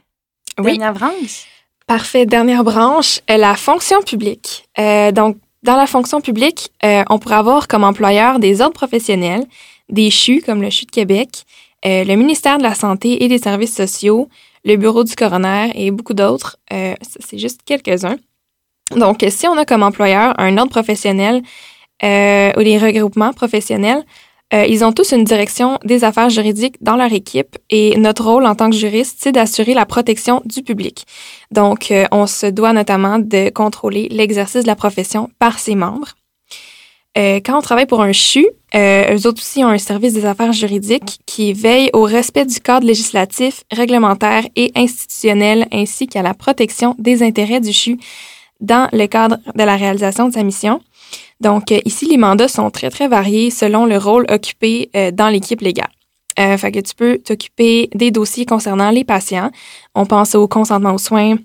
Oui. dernière branche? Parfait. Dernière branche, euh, la fonction publique. Euh, donc, dans la fonction publique, euh, on pourrait avoir comme employeur des ordres professionnels, des CHU comme le CHU de Québec, le ministère de la Santé et des Services sociaux, le Bureau du coroner et beaucoup d'autres. C'est juste quelques-uns. Donc, si on a comme employeur un ordre professionnel ou des regroupements professionnels, euh, ils ont tous une direction des affaires juridiques dans leur équipe et notre rôle en tant que juriste, c'est d'assurer la protection du public. Donc, euh, on se doit notamment de contrôler l'exercice de la profession par ses membres. Euh, quand on travaille pour un CHU, eux autres aussi ont un service des affaires juridiques qui veille au respect du cadre législatif, réglementaire et institutionnel ainsi qu'à la protection des intérêts du CHU dans le cadre de la réalisation de sa mission. Donc, euh, ici, les mandats sont très, très variés selon le rôle occupé euh, dans l'équipe légale. Euh, fait que tu peux t'occuper des dossiers concernant les patients. On pense au consentement aux soins,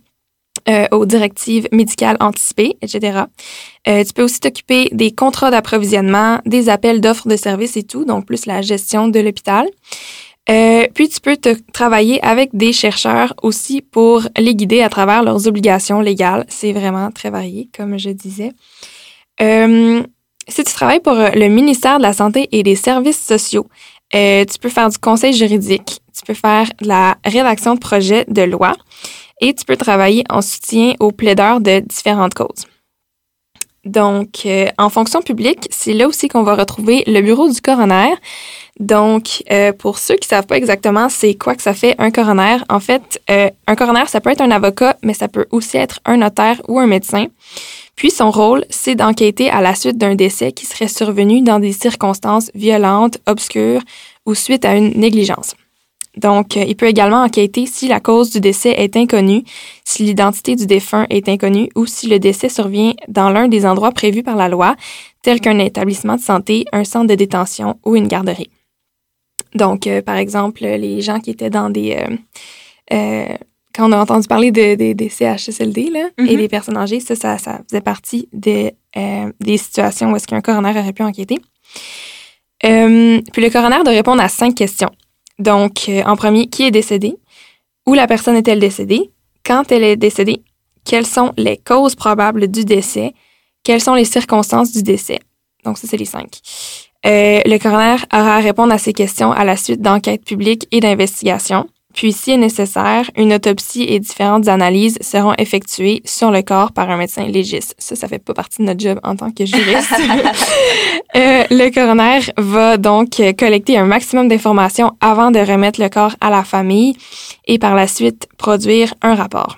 aux directives médicales anticipées, etc. Tu peux aussi t'occuper des contrats d'approvisionnement, des appels d'offres de services et tout, donc plus la gestion de l'hôpital. Puis tu peux travailler avec des chercheurs aussi pour les guider à travers leurs obligations légales. C'est vraiment très varié, comme je disais. Euh, si tu travailles pour le ministère de la Santé et des Services sociaux, euh, tu peux faire du conseil juridique, tu peux faire de la rédaction de projets de loi et tu peux travailler en soutien aux plaideurs de différentes causes. Donc, euh, en fonction publique, c'est là aussi qu'on va retrouver le bureau du coroner. Donc, euh, pour ceux qui savent pas exactement c'est quoi que ça fait un coroner, en fait, euh, un coroner, ça peut être un avocat, mais ça peut aussi être un notaire ou un médecin. Puis, son rôle, c'est d'enquêter à la suite d'un décès qui serait survenu dans des circonstances violentes, obscures ou suite à une négligence. Donc, euh, il peut également enquêter si la cause du décès est inconnue, si l'identité du défunt est inconnue ou si le décès survient dans l'un des endroits prévus par la loi, tel qu'un établissement de santé, un centre de détention ou une garderie. Donc, euh, par exemple, les gens qui étaient dans des... Euh, quand on a entendu parler de, des CHSLD là, et des personnes âgées, ça, ça, ça faisait partie des, des situations où est-ce qu'un coroner aurait pu enquêter. puis le coroner doit répondre à cinq questions. Donc, euh, en premier, qui est décédé? Où la personne est-elle décédée? Quand elle est décédée? Quelles sont les causes probables du décès? Quelles sont les circonstances du décès? Donc, ça, c'est les cinq. Euh, le coroner aura à répondre à ces questions à la suite d'enquêtes publiques et d'investigations. Puis, si nécessaire, une autopsie et différentes analyses seront effectuées sur le corps par un médecin légiste. Ça, ça fait pas partie de notre job en tant que juriste. *laughs* euh, le coroner va donc collecter un maximum d'informations avant de remettre le corps à la famille et par la suite produire un rapport.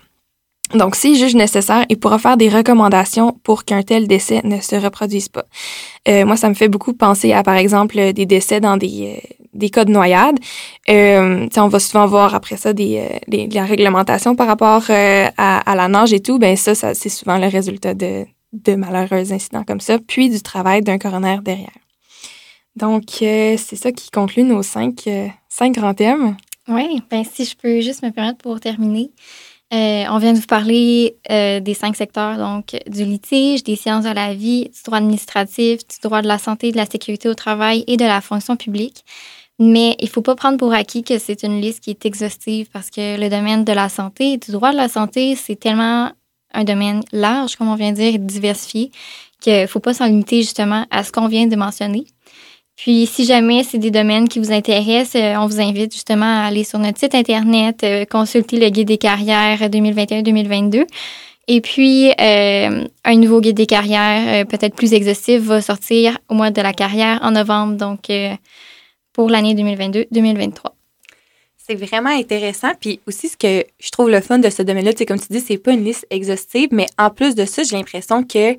Donc, s'il juge nécessaire, il pourra faire des recommandations pour qu'un tel décès ne se reproduise pas. Euh, moi, ça me fait beaucoup penser à, par exemple, des décès dans des, euh, des cas de noyade. Euh, on va souvent voir après ça des, euh, des, la réglementation par rapport euh, à, la nage et tout. Ben ça, c'est souvent le résultat de, malheureux incidents comme ça, puis du travail d'un coroner derrière. Donc, c'est ça qui conclut nos cinq, cinq grands thèmes. Oui, ben si je peux juste me permettre pour terminer. On vient de vous parler des cinq secteurs, donc du litige, des sciences de la vie, du droit administratif, du droit de la santé, de la sécurité au travail et de la fonction publique. Mais il ne faut pas prendre pour acquis que c'est une liste qui est exhaustive parce que le domaine de la santé, du droit de la santé, c'est tellement un domaine large, comme on vient de dire, et diversifié, qu'il ne faut pas s'en limiter justement à ce qu'on vient de mentionner. Puis, si jamais c'est des domaines qui vous intéressent, euh, on vous invite justement à aller sur notre site Internet, euh, consulter le guide des carrières 2021-2022. Et puis, euh, un nouveau guide des carrières, peut-être plus exhaustif, va sortir au mois de la carrière en novembre, donc pour l'année 2022-2023. C'est vraiment intéressant. Puis aussi, ce que je trouve le fun de ce domaine-là, c'est comme tu dis, c'est pas une liste exhaustive, mais en plus de ça, j'ai l'impression que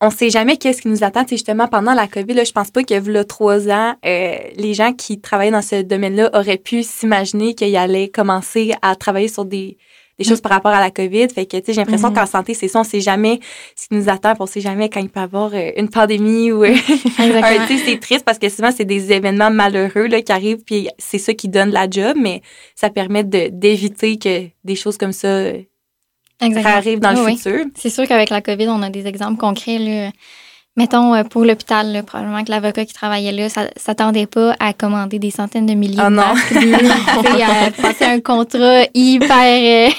on sait jamais qu'est-ce qui nous attend. C'est justement pendant la COVID, là, je pense pas que là, trois ans, euh, les gens qui travaillaient dans ce domaine-là auraient pu s'imaginer qu'ils allaient commencer à travailler sur des, des choses par rapport à la COVID. Fait que, tu sais, j'ai l'impression mm-hmm. qu'en santé, c'est ça, on sait jamais ce qui nous attend, on sait jamais quand il peut y avoir euh, une pandémie ou *laughs* tu sais, c'est triste parce que souvent, c'est des événements malheureux, là, qui arrivent puis c'est ça qui donne la job, mais ça permet d'éviter que des choses comme ça Exactement. ça arrive dans le futur. C'est sûr qu'avec la COVID, on a des exemples concrets. Là. Mettons, euh, pour l'hôpital, probablement que l'avocat qui travaillait là ne s'attendait pas à commander des centaines de milliers oh de masques. à *laughs* passer un contrat hyper, euh,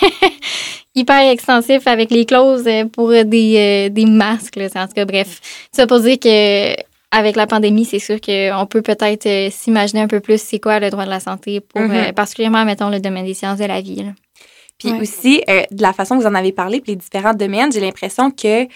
*laughs* hyper extensif avec les clauses pour des, des masques. Là. En tout cas, bref. Ça pour dire que avec la pandémie, c'est sûr qu'on peut peut-être euh, s'imaginer un peu plus c'est quoi le droit de la santé, pour mm-hmm. particulièrement, mettons, le domaine des sciences de la vie. Là. Puis aussi, euh, de la façon que vous en avez parlé, puis les différents domaines, j'ai l'impression que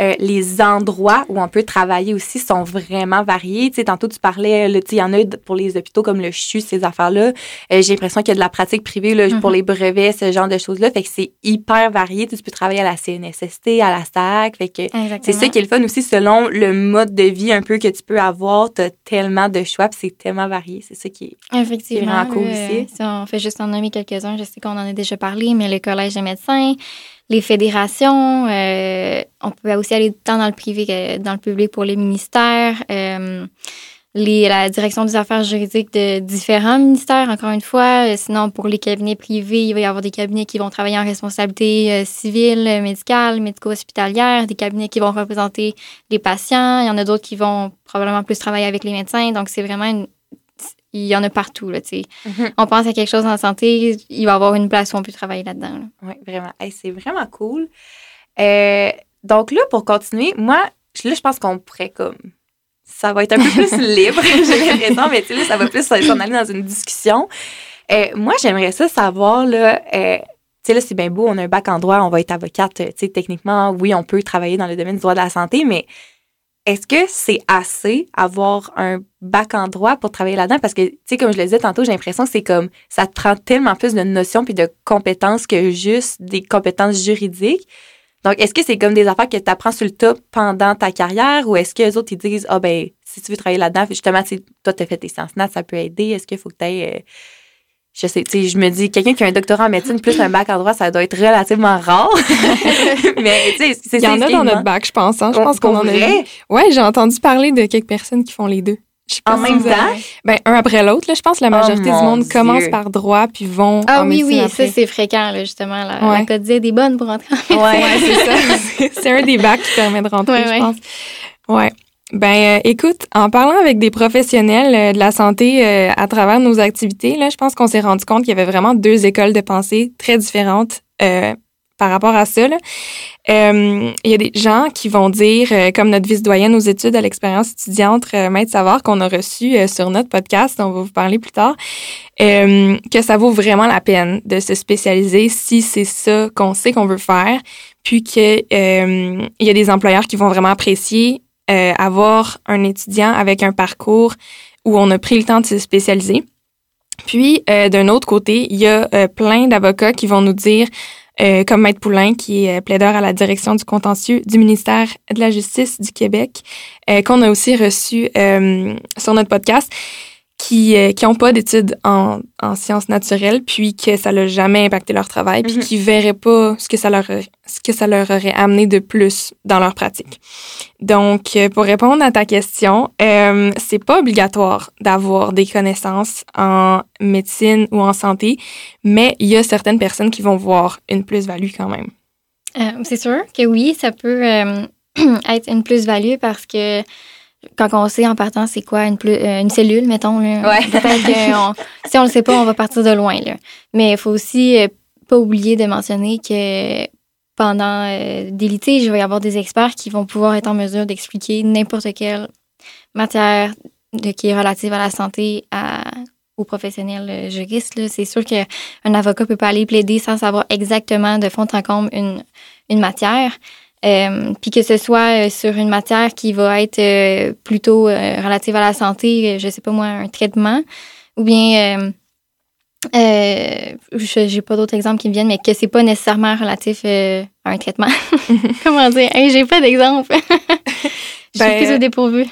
euh, les endroits où on peut travailler aussi sont vraiment variés. Tu sais, tantôt, tu parlais, il y en a pour les hôpitaux comme le CHU, ces affaires-là. Euh, j'ai l'impression qu'il y a de la pratique privée là, pour mm-hmm. les brevets, ce genre de choses-là. Fait que c'est hyper varié. Tu, peux travailler à la CNSST, à la SAC. Fait que c'est ça qui est le fun aussi, selon le mode de vie un peu que tu peux avoir. Tu as tellement de choix, c'est tellement varié. C'est ça qui est Effectivement, vraiment cool aussi. Si on fait juste en nommer quelques-uns, je sais qu'on en a déjà parlé, mais le Collège des médecins, les fédérations. Euh, on peut aussi aller tant dans le privé que dans le public pour les ministères. Euh, les, la direction des affaires juridiques de différents ministères, encore une fois. Sinon, pour les cabinets privés, il va y avoir des cabinets qui vont travailler en responsabilité euh, civile, médicale, médico-hospitalière, des cabinets qui vont représenter les patients. Il y en a d'autres qui vont probablement plus travailler avec les médecins. Donc, c'est vraiment une, il y en a partout. Là, tu sais. Mhm. On pense à quelque chose en santé, il va y avoir une place où on peut travailler là-dedans. là. Oui, vraiment. Hey, c'est vraiment cool. Euh, donc là, pour continuer, moi, je- là, je pense qu'on pourrait comme. Ça va être un peu plus *laughs* libre, *laughs* j'ai l'impression, mais tu sais, là, ça va plus s'en aller dans une discussion. Euh, moi, j'aimerais ça savoir, là, euh, tu sais, là, c'est bien beau, on a un bac en droit, on va être avocate. Tu sais, techniquement, oui, on peut travailler dans le domaine du droit de la santé, mais est-ce que c'est assez avoir un bac en droit pour travailler là-dedans? Parce que, tu sais, comme je le disais tantôt, j'ai l'impression que c'est comme, ça te prend tellement plus de notions puis de compétences que juste des compétences juridiques. Donc, est-ce que c'est comme des affaires que tu apprends sur le top pendant ta carrière ou est-ce que les autres, ils disent, ah, ben, si tu veux travailler là-dedans, justement, toi, tu as fait tes sciences nat, ça peut aider. Est-ce qu'il faut que tu aies. Je sais, tu sais, je me dis, quelqu'un qui a un doctorat en médecine plus un bac en droit, ça doit être relativement rare. *laughs* Mais, tu sais, c'est Il y en a dans notre bac, je pense. hein. Je pense qu'on en a. Ouais, j'ai entendu parler de quelques personnes qui font les deux. En si même avez- temps? Ben, un après l'autre, là. Je pense que la Oh majorité du mon monde Dieu. commence par droit puis vont Ah en oui, médecine oui, après. ça c'est fréquent, là, justement. La, Ouais. la code Z est bonne pour entrer en Ouais. Ouais, c'est ça. *laughs* c'est un des bacs qui permet de rentrer, Ouais, je ouais. pense. Ouais. Ben, euh, écoute, en parlant avec des professionnels euh, de la santé euh, à travers nos activités, là, je pense qu'on s'est rendu compte qu'il y avait vraiment deux écoles de pensée très différentes euh, par rapport à ça. Euh, Il y a des gens qui vont dire, comme notre vice-doyenne aux études à l'expérience étudiante, Maître Savard, qu'on a reçu sur notre podcast, on va vous parler plus tard, que ça vaut vraiment la peine de se spécialiser si c'est ça qu'on sait qu'on veut faire, puis que euh, il y a des employeurs qui vont vraiment apprécier euh, avoir un étudiant avec un parcours où on a pris le temps de se spécialiser. Puis, euh, d'un autre côté, il y a euh, plein d'avocats qui vont nous dire, euh, comme Maître Poulain, qui est euh, plaideur à la direction du contentieux du ministère de la Justice du Québec, qu'on a aussi reçu sur notre podcast, qui euh, qui ont pas d'études en, en sciences naturelles, puis que ça n'a jamais impacté leur travail, puis Mhm. qui verraient pas ce que ça leur ce que ça leur aurait amené de plus dans leur pratique. Donc, euh, pour répondre à ta question, euh, c'est pas obligatoire d'avoir des connaissances en médecine ou en santé, mais il y a certaines personnes qui vont voir une plus-value quand même. Euh, c'est sûr que oui, ça peut euh, *clears throat* être une plus-value parce que quand on sait en partant c'est quoi une, plus- euh, une cellule, mettons, là, Ouais. peut-être on- si on le sait pas, on va partir de loin. Là. Mais il faut aussi euh, pas oublier de mentionner que pendant euh, des litiges, il va y avoir des experts qui vont pouvoir être en mesure d'expliquer n'importe quelle matière de, qui est relative à la santé à, aux professionnels juristes. C'est sûr qu'un avocat peut pas aller plaider sans savoir exactement de fond en comble une, une matière. Euh, puis que ce soit euh, sur une matière qui va être euh, plutôt relative à la santé, je sais pas moi, un traitement, ou bien, euh, j'ai pas d'autres exemples qui me viennent, mais que c'est pas nécessairement relatif euh, à un traitement. *laughs* *laughs* Comment dire? Hey, j'ai pas d'exemple. *laughs* je Ben, suis plus au dépourvu.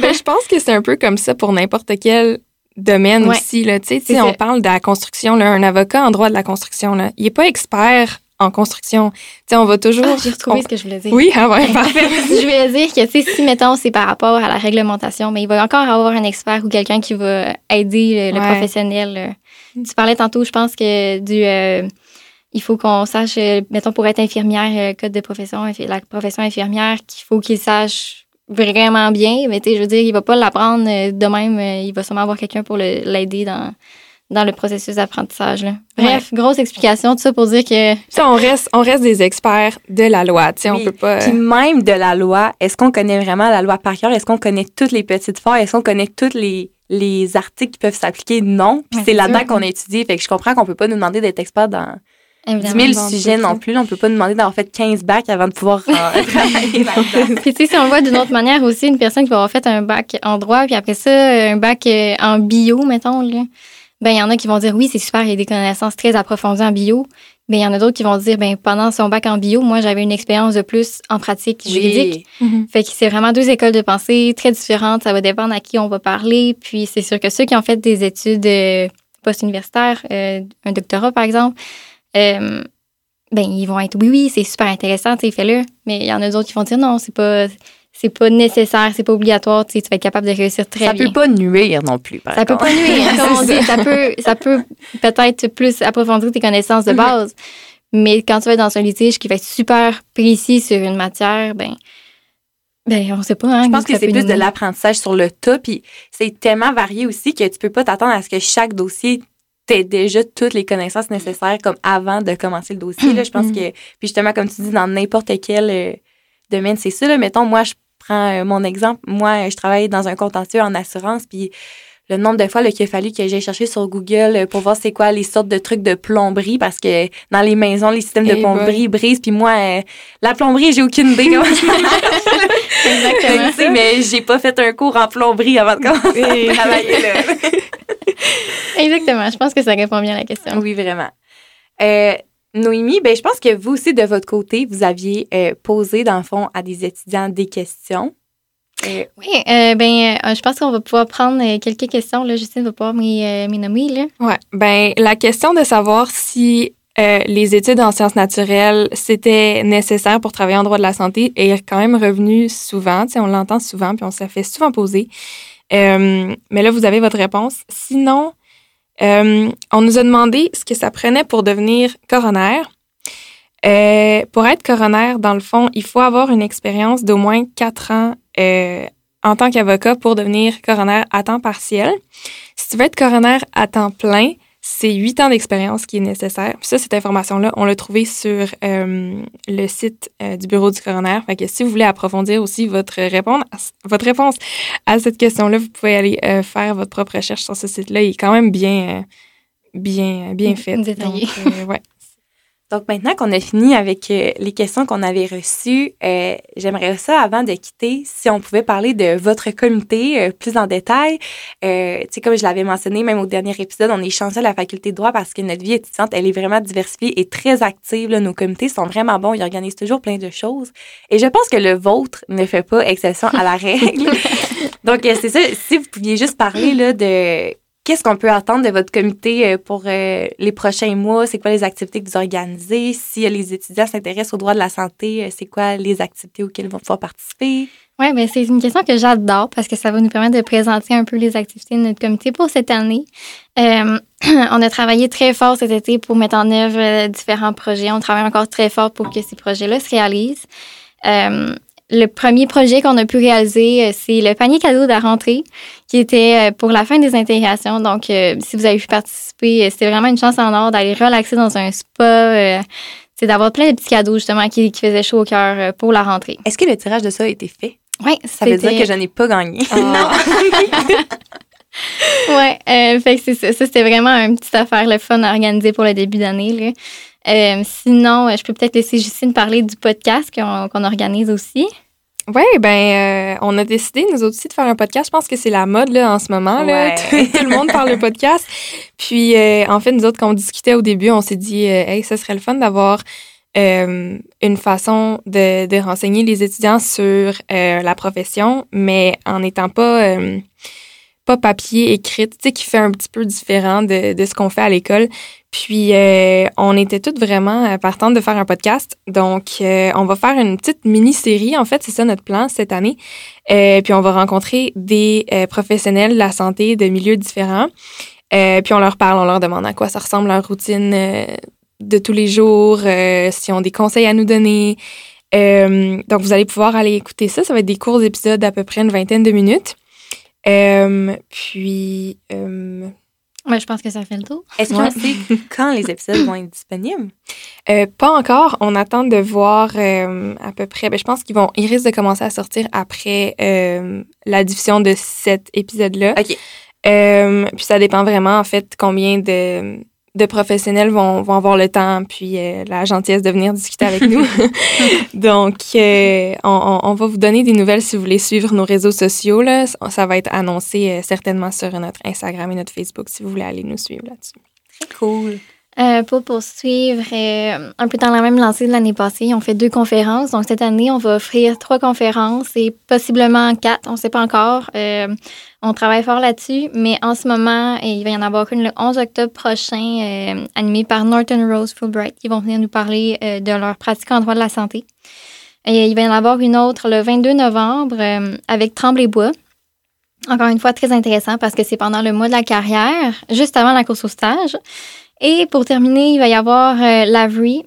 ben, je pense que c'est un peu comme ça pour n'importe quel domaine Ouais. aussi. Là. Tu sais, tu C'est sais, on ça. parle de la construction. Là, un avocat en droit de la construction, là, il n'est pas expert en construction. Tu sais, on va toujours... Ah, j'ai retrouvé on- ce que je voulais dire. Oui, ah ouais, *laughs* parfait. je voulais dire que, tu sais, si, mettons, c'est par rapport à la réglementation, mais il va encore avoir un expert ou quelqu'un qui va aider le, le Ouais. professionnel. euh. Tu parlais tantôt, je pense que du... euh, il faut qu'on sache, euh, mettons, pour être infirmière, code de profession, la profession infirmière, qu'il faut qu'il sache vraiment bien. Mais tu sais, je veux dire, il va pas l'apprendre de même. il va sûrement avoir quelqu'un pour l'aider dans, dans le processus d'apprentissage. là. Bref, grosse explication, tout ça pour dire que... Tu sais, on reste, on reste des experts de la loi. Tu sais, on peut pas... Puis même de la loi, est-ce qu'on connaît vraiment la loi par cœur? Est-ce qu'on connaît toutes les petites failles? Est-ce qu'on connaît tous les, les articles qui peuvent s'appliquer? Non. Puis c'est là-dedans qu'on a étudié. Fait que je comprends qu'on peut pas nous demander d'être expert dans 10 évidemment, 000 dans sujets tout, non plus. On peut pas nous demander d'avoir fait 15 bacs avant de pouvoir euh, *laughs* travailler. *laughs* Puis tu sais, si on le voit d'une autre manière aussi, une personne qui va avoir fait un bac en droit, puis après ça, un bac euh, en bio, mettons, là, ben il y en a qui vont dire oui, c'est super, il y a des connaissances très approfondies en bio. Mais il y en a d'autres qui vont dire ben pendant son bac en bio, moi j'avais une expérience de plus en pratique juridique. Oui. Mhm. Fait que c'est vraiment deux écoles de pensée très différentes. Ça va dépendre à qui on va parler. Puis c'est sûr que ceux qui ont fait des études euh, post-universitaires, euh, un doctorat par exemple, euh, ben ils vont être oui, oui, c'est super intéressant, tu sais, fais-le. Mais il y en a d'autres qui vont dire non, c'est pas, c'est pas nécessaire, c'est pas obligatoire, tu sais, tu vas être capable de réussir très Ça bien. peut pas nuire non plus, par Ça peut pas nuire, *laughs* comme on dit. Ça peut, ça peut peut-être plus approfondir tes connaissances de Mhm. base. Mais quand tu vas être dans un litige qui va être super précis sur une matière, ben Ben, on sait pas. Hein, Je pense que ça c'est plus de l'apprentissage sur le tas, puis c'est tellement varié aussi que tu peux pas t'attendre à ce que chaque dossier t'ait déjà toutes les connaissances nécessaires comme avant de commencer le dossier. Là. Je pense Mhm. que, puis justement, comme tu dis, dans n'importe quel euh, domaine, c'est ça. Là. Mettons, moi, je prends euh, mon exemple. Moi, je travaille dans un contentieux en assurance, puis le nombre de fois qu'il a fallu que j'aille chercher sur Google euh, pour voir c'est quoi les sortes de trucs de plomberie, parce que dans les maisons, les systèmes de Eh plomberie brisent, puis moi, euh, la plomberie, j'ai aucune idée comment ça marche. *laughs* Exactement. Mais j'ai pas fait un cours en plomberie avant de commencer à travailler là. *laughs* Exactement. Je pense que ça répond bien à la question. Oui, vraiment. Euh, Noémie, ben, je pense que vous aussi, de votre côté, vous aviez euh, posé, dans le fond, à des étudiants des questions. Euh, Oui, euh, ben, je pense qu'on va pouvoir prendre quelques questions. Là. Justine va pouvoir m'y nommer. Là. Ouais. Ben, la question de savoir si les études en sciences naturelles, c'était nécessaire pour travailler en droit de la santé est quand même revenue souvent. On l'entend souvent, puis on se la fait souvent poser. Mais là, vous avez votre réponse. Sinon, euh, on nous a demandé ce que ça prenait pour devenir coroner. Euh, pour être coroner, dans le fond, il faut avoir une expérience d'au moins quatre ans euh, en tant qu'avocat pour devenir coroner à temps partiel. Si tu veux être coroner à temps plein, c'est huit ans d'expérience qui est nécessaire. Puis ça, cette information-là, on l'a trouvée sur euh, le site euh, du bureau du coroner. Fait que si vous voulez approfondir aussi votre, répondre, votre réponse à cette question-là, vous pouvez aller euh, faire votre propre recherche sur ce site-là. Il est quand même bien, bien, bien fait. Détaillé. Donc, ouais. *laughs* Donc, maintenant qu'on a fini avec euh, les questions qu'on avait reçues, euh, j'aimerais ça, avant de quitter, si on pouvait parler de votre comité euh, plus en détail. Tu sais, comme je l'avais mentionné, même au dernier épisode, on est chanceux à la faculté de droit parce que notre vie étudiante, elle est vraiment diversifiée et très active. là. Nos comités sont vraiment bons. Ils organisent toujours plein de choses. Et je pense que le vôtre ne fait pas exception à la *laughs* règle. *laughs* Donc, c'est ça. Si vous pouviez juste parler là, de Qu'est-ce qu'on peut attendre de votre comité euh, pour euh, les prochains mois? C'est quoi les activités que vous organisez? Si euh, les étudiants s'intéressent aux droits de la santé, c'est quoi les activités auxquelles ils vont pouvoir participer? Oui, mais c'est une question que j'adore parce que ça va nous permettre de présenter un peu les activités de notre comité pour cette année. *clears throat* On a travaillé très fort cet été pour mettre en œuvre différents projets. On travaille encore très fort pour que ces projets-là se réalisent. Le premier projet qu'on a pu réaliser, euh, c'est le panier cadeau de la rentrée, qui était euh, pour la fin des intégrations. Donc, euh, si vous avez pu participer, c'était vraiment une chance en or d'aller relaxer dans un spa, euh, c'est d'avoir plein de petits cadeaux justement qui, qui faisaient chaud au cœur pour la rentrée. Est-ce que le tirage de ça a été fait? Oui, Ça veut dire que je n'ai pas gagné. Ah. *laughs* *laughs* Ouais, euh, fait que c'est ça. Ça, c'était vraiment une petite affaire, le fun à organiser pour le début d'année. Euh, sinon, euh, je peux peut-être laisser Justine parler du podcast qu'on organise aussi. Oui, ben, euh, on a décidé, nous autres aussi, de faire un podcast. Je pense que c'est la mode là, en ce moment. Là. Ouais. Tout le monde parle de podcast. Puis, euh, en fait, nous autres, quand on discutait au début, on s'est dit, euh, hey, ça serait le fun d'avoir euh, une façon de, de renseigner les étudiants sur euh, la profession, mais en n'étant pas, euh, pas papier écrite, tu sais, qui fait un petit peu différent de, de ce qu'on fait à l'école. Puis, euh, on était toutes vraiment euh, partantes de faire un podcast. Donc, euh, on va faire une petite mini-série. En fait, c'est ça notre plan cette année. Euh, puis, on va rencontrer des euh, professionnels de la santé de milieux différents. Euh, puis, on leur parle, on leur demande à quoi ça ressemble leur routine de tous les jours, s'ils ont des conseils à nous donner. Donc, vous allez pouvoir aller écouter ça. Ça va être des courts épisodes d'à peu près une vingtaine de minutes. Puis, Ouais, je pense que ça fait le tour. Est-ce qu'on Ouais. sait quand les épisodes vont être disponibles? Euh, pas encore. On attend de voir euh, à peu près. Ben, je pense qu'ils vont, ils risquent de commencer à sortir après euh, la diffusion de cet épisode-là. OK. Euh, puis ça dépend vraiment en fait combien de, de professionnels vont, vont avoir le temps puis euh, la gentillesse de venir discuter avec nous. *laughs* Donc euh, on, va vous donner des nouvelles si vous voulez suivre nos réseaux sociaux là. Ça va être annoncé euh, certainement sur notre Instagram et notre Facebook si vous voulez aller nous suivre là-dessus. Très cool. Euh, pour poursuivre, euh, un peu dans la même lancée de l'année passée, on fait deux conférences. Donc, cette année, on va offrir trois conférences et possiblement quatre, on ne sait pas encore. Euh, on travaille fort là-dessus, mais en ce moment, il va y en avoir une le 11 octobre prochain, animée par Norton Rose Fulbright, qui vont venir nous parler de leur pratique en droit de la santé. Et il va y en avoir une autre le 22 novembre avec Tremblay-Bois. Encore une fois, très intéressant parce que c'est pendant le mois de la carrière, juste avant la course au stage. Et pour terminer, il va y avoir euh, Lavery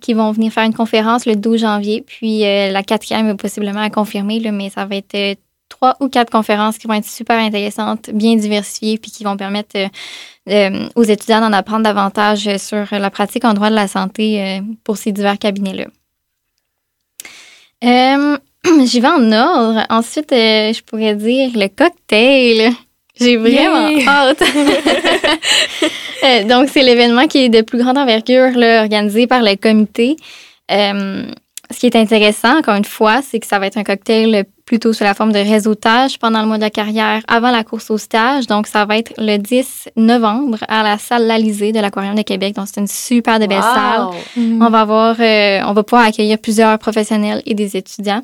qui vont venir faire une conférence le 12 janvier. Puis la quatrième est possiblement à confirmer, mais ça va être trois ou quatre conférences qui vont être super intéressantes, bien diversifiées, puis qui vont permettre aux étudiants d'en apprendre davantage sur la pratique en droit de la santé pour ces divers cabinets-là. *clears throat* J'y vais en ordre. Ensuite, je pourrais dire le cocktail. J'ai vraiment hâte. *laughs* Euh, donc, c'est l'événement qui est de plus grande envergure là, organisé par le comité. Euh, ce qui est intéressant, encore une fois, c'est que ça va être un cocktail plutôt sous la forme de réseautage pendant le mois de la carrière, avant la course au stage. Donc, ça va être le 10 novembre à la salle L'Alizé de l'Aquarium de Québec. Donc, c'est une super de belle salle. Mm-hmm. On va avoir, euh, on va pouvoir accueillir plusieurs professionnels et des étudiants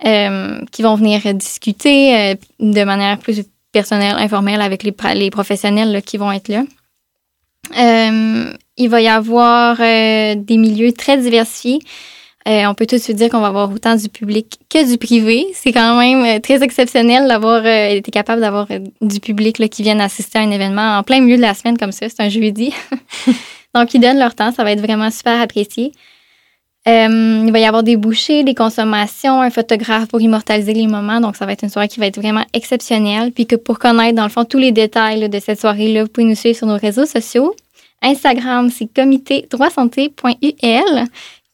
qui vont venir discuter de manière plus personnel, informel avec les, professionnels qui vont être là. Euh, il va y avoir euh, des milieux très diversifiés. Euh, on peut tout de suite dire qu'on va avoir autant du public que du privé. C'est quand même très exceptionnel d'avoir été capable d'avoir du public qui viennent assister à un événement en plein milieu de la semaine comme ça. C'est un jeudi. *laughs* Donc, ils donnent leur temps. Ça va être vraiment super apprécié. Euh, il va y avoir des bouchées, des consommations, un photographe pour immortaliser les moments. Donc, ça va être une soirée qui va être vraiment exceptionnelle. Puis que pour connaître, dans le fond, tous les détails de cette soirée-là, vous pouvez nous suivre sur nos réseaux sociaux. Instagram, c'est comité droitsanté.ul.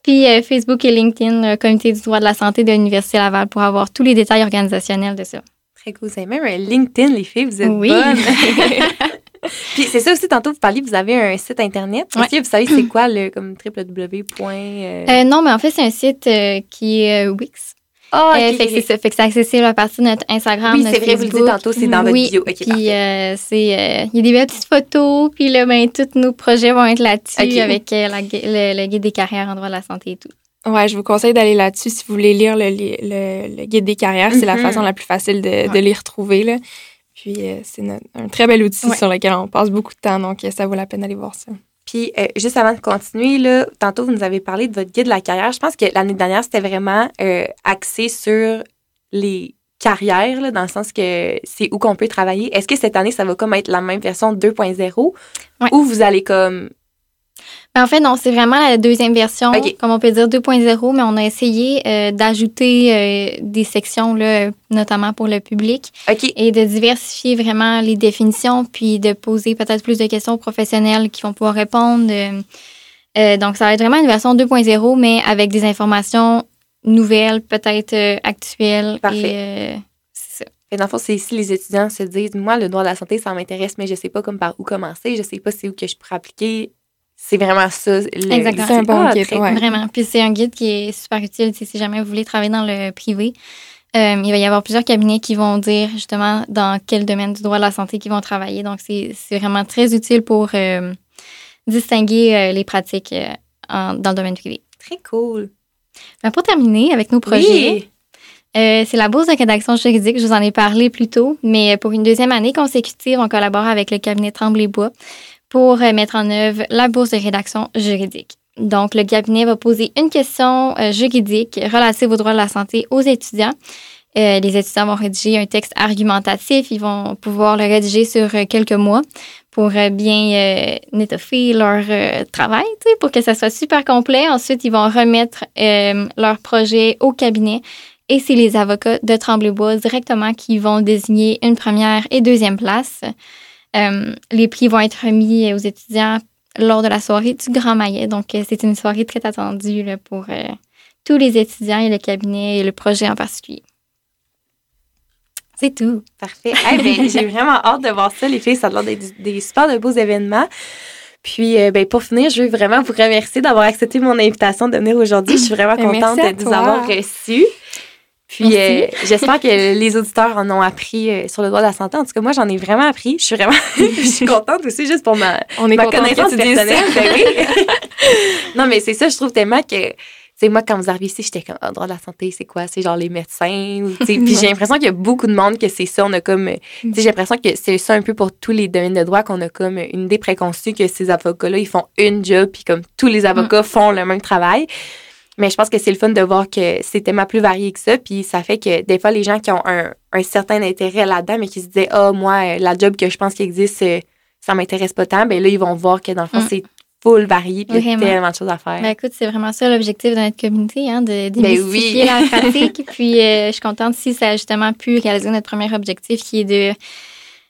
Puis euh, Facebook et LinkedIn, le comité du droit de la santé de l'Université Laval pour avoir tous les détails organisationnels de ça. Très cool. C'est même un LinkedIn, les filles, vous êtes oui. bonnes. *laughs* *laughs* Puis c'est ça aussi, tantôt, vous parliez, vous avez un site Internet. Vous savez c'est quoi le comme www. Euh? Euh, non, mais en fait, c'est un site euh, qui est Wix. Ah, oh, fait que c'est ça. Fait que c'est accessible à partir de notre Instagram, oui, c'est vrai, vous le dites tantôt, c'est dans votre bio. puis il y a des belles petites photos, puis là, ben, tous nos projets vont être là-dessus avec le, guide des carrières en droit de la santé et tout. Ouais, je vous conseille d'aller là-dessus si vous voulez lire le, le, guide des carrières. C'est la mm-hmm. façon la plus facile de, de les retrouver. Là. Puis euh, c'est un très bel outil sur lequel on passe beaucoup de temps, donc euh, ça vaut la peine d'aller voir ça. Puis, euh, juste avant de continuer, là, tantôt, vous nous avez parlé de votre guide de la carrière. Je pense que l'année dernière, c'était vraiment axé sur les carrières, là, dans le sens que c'est où qu'on peut travailler. Est-ce que cette année, ça va comme être la même version 2.0 ou vous allez comme en fait, non, c'est vraiment la deuxième version, comme on peut dire 2.0, mais on a essayé euh, d'ajouter euh, des sections, là, notamment pour le public, et de diversifier vraiment les définitions, puis de poser peut-être plus de questions aux professionnels qui vont pouvoir répondre. Euh, donc, ça va être vraiment une version 2.0, mais avec des informations nouvelles, peut-être actuelles. Parfait. ça. Et dans le fond, c'est ici les étudiants se disent, moi, le droit de la santé, ça m'intéresse, mais je sais pas comme par où commencer, je sais pas c'est où que je pourrais appliquer c'est vraiment ça. Exactement. C'est un bon ah, guide. Vraiment. Puis c'est un guide qui est super utile si jamais vous voulez travailler dans le privé. Euh, il va y avoir plusieurs cabinets qui vont dire justement dans quel domaine du droit de la santé qu'ils vont travailler. Donc, c'est vraiment très utile pour euh, distinguer euh, les pratiques dans le domaine privé. Très cool. Ben, pour terminer avec nos projets, c'est la bourse de rédaction juridique. Je vous en ai parlé plus tôt, mais pour une deuxième année consécutive, on collabore avec le cabinet Tremblay-Bois pour euh, mettre en œuvre la bourse de rédaction juridique. Donc, le cabinet va poser une question euh, juridique relative aux droits de la santé aux étudiants. Euh, les étudiants vont rédiger un texte argumentatif. Ils vont pouvoir le rédiger sur quelques mois pour bien étoffer leur travail, pour que ça soit super complet. Ensuite, ils vont remettre leur projet au cabinet et c'est les avocats de Tremblay-Bois directement qui vont désigner une première et deuxième place. Euh, les prix vont être remis aux étudiants lors de la soirée du Grand Maillet. Donc, euh, c'est une soirée très attendue pour euh, tous les étudiants et le cabinet et le projet en particulier. C'est tout. Parfait. Ben, *laughs* j'ai vraiment hâte de voir ça, les filles. Ça a l'air d'être des, super de beaux événements. Puis, ben, pour finir, je veux vraiment vous remercier d'avoir accepté mon invitation de venir aujourd'hui. Je suis vraiment ben, contente de vous avoir reçu. Puis euh, j'espère que les auditeurs en ont appris euh, sur le droit de la santé. En tout cas, moi, j'en ai vraiment appris. Je suis vraiment *laughs* je suis contente aussi juste pour ma, On est ma connaissance personnelle. Ben oui. *laughs* *laughs* non, mais c'est ça, je trouve tellement que c'est moi, quand vous arrivez ici, j'étais comme, oh, droit de la santé, c'est quoi? C'est genre les médecins. Puis j'ai l'impression qu'il y a beaucoup de monde que c'est ça. On a comme, j'ai l'impression que c'est ça un peu pour tous les domaines de droit, qu'on a comme une idée préconçue que ces avocats-là, ils font une job, puis comme tous les avocats mm. font le même travail. Mais je pense que c'est le fun de voir que c'est tellement plus varié que ça. Puis ça fait que des fois, les gens qui ont un, certain intérêt là-dedans, mais qui se disaient, ah, oh, moi, la job que je pense qui existe, ça m'intéresse pas tant, ben là, ils vont voir que dans le fond, mm. c'est full varié, puis il y a tellement de choses à faire. Ben, écoute, c'est vraiment ça l'objectif de notre communauté, hein, de Ben oui. la pratique. *laughs* Puis euh, je suis contente si ça a justement pu réaliser notre premier objectif qui est de,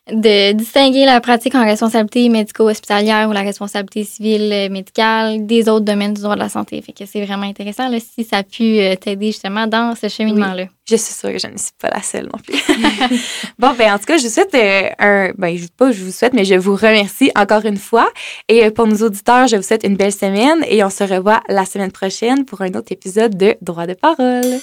de distinguer la pratique en responsabilité médico-hospitalière ou la responsabilité civile euh, médicale des autres domaines du droit de la santé. Fait que c'est vraiment intéressant si ça a pu euh, t'aider justement dans ce cheminement-là. Je suis sûre que je ne suis pas la seule non plus. *laughs* bon, ben en tout cas, je vous souhaite euh, un... Ben, je, pas je vous souhaite, mais je vous remercie encore une fois. Et pour nos auditeurs, je vous souhaite une belle semaine et on se revoit la semaine prochaine pour un autre épisode de Droit de parole.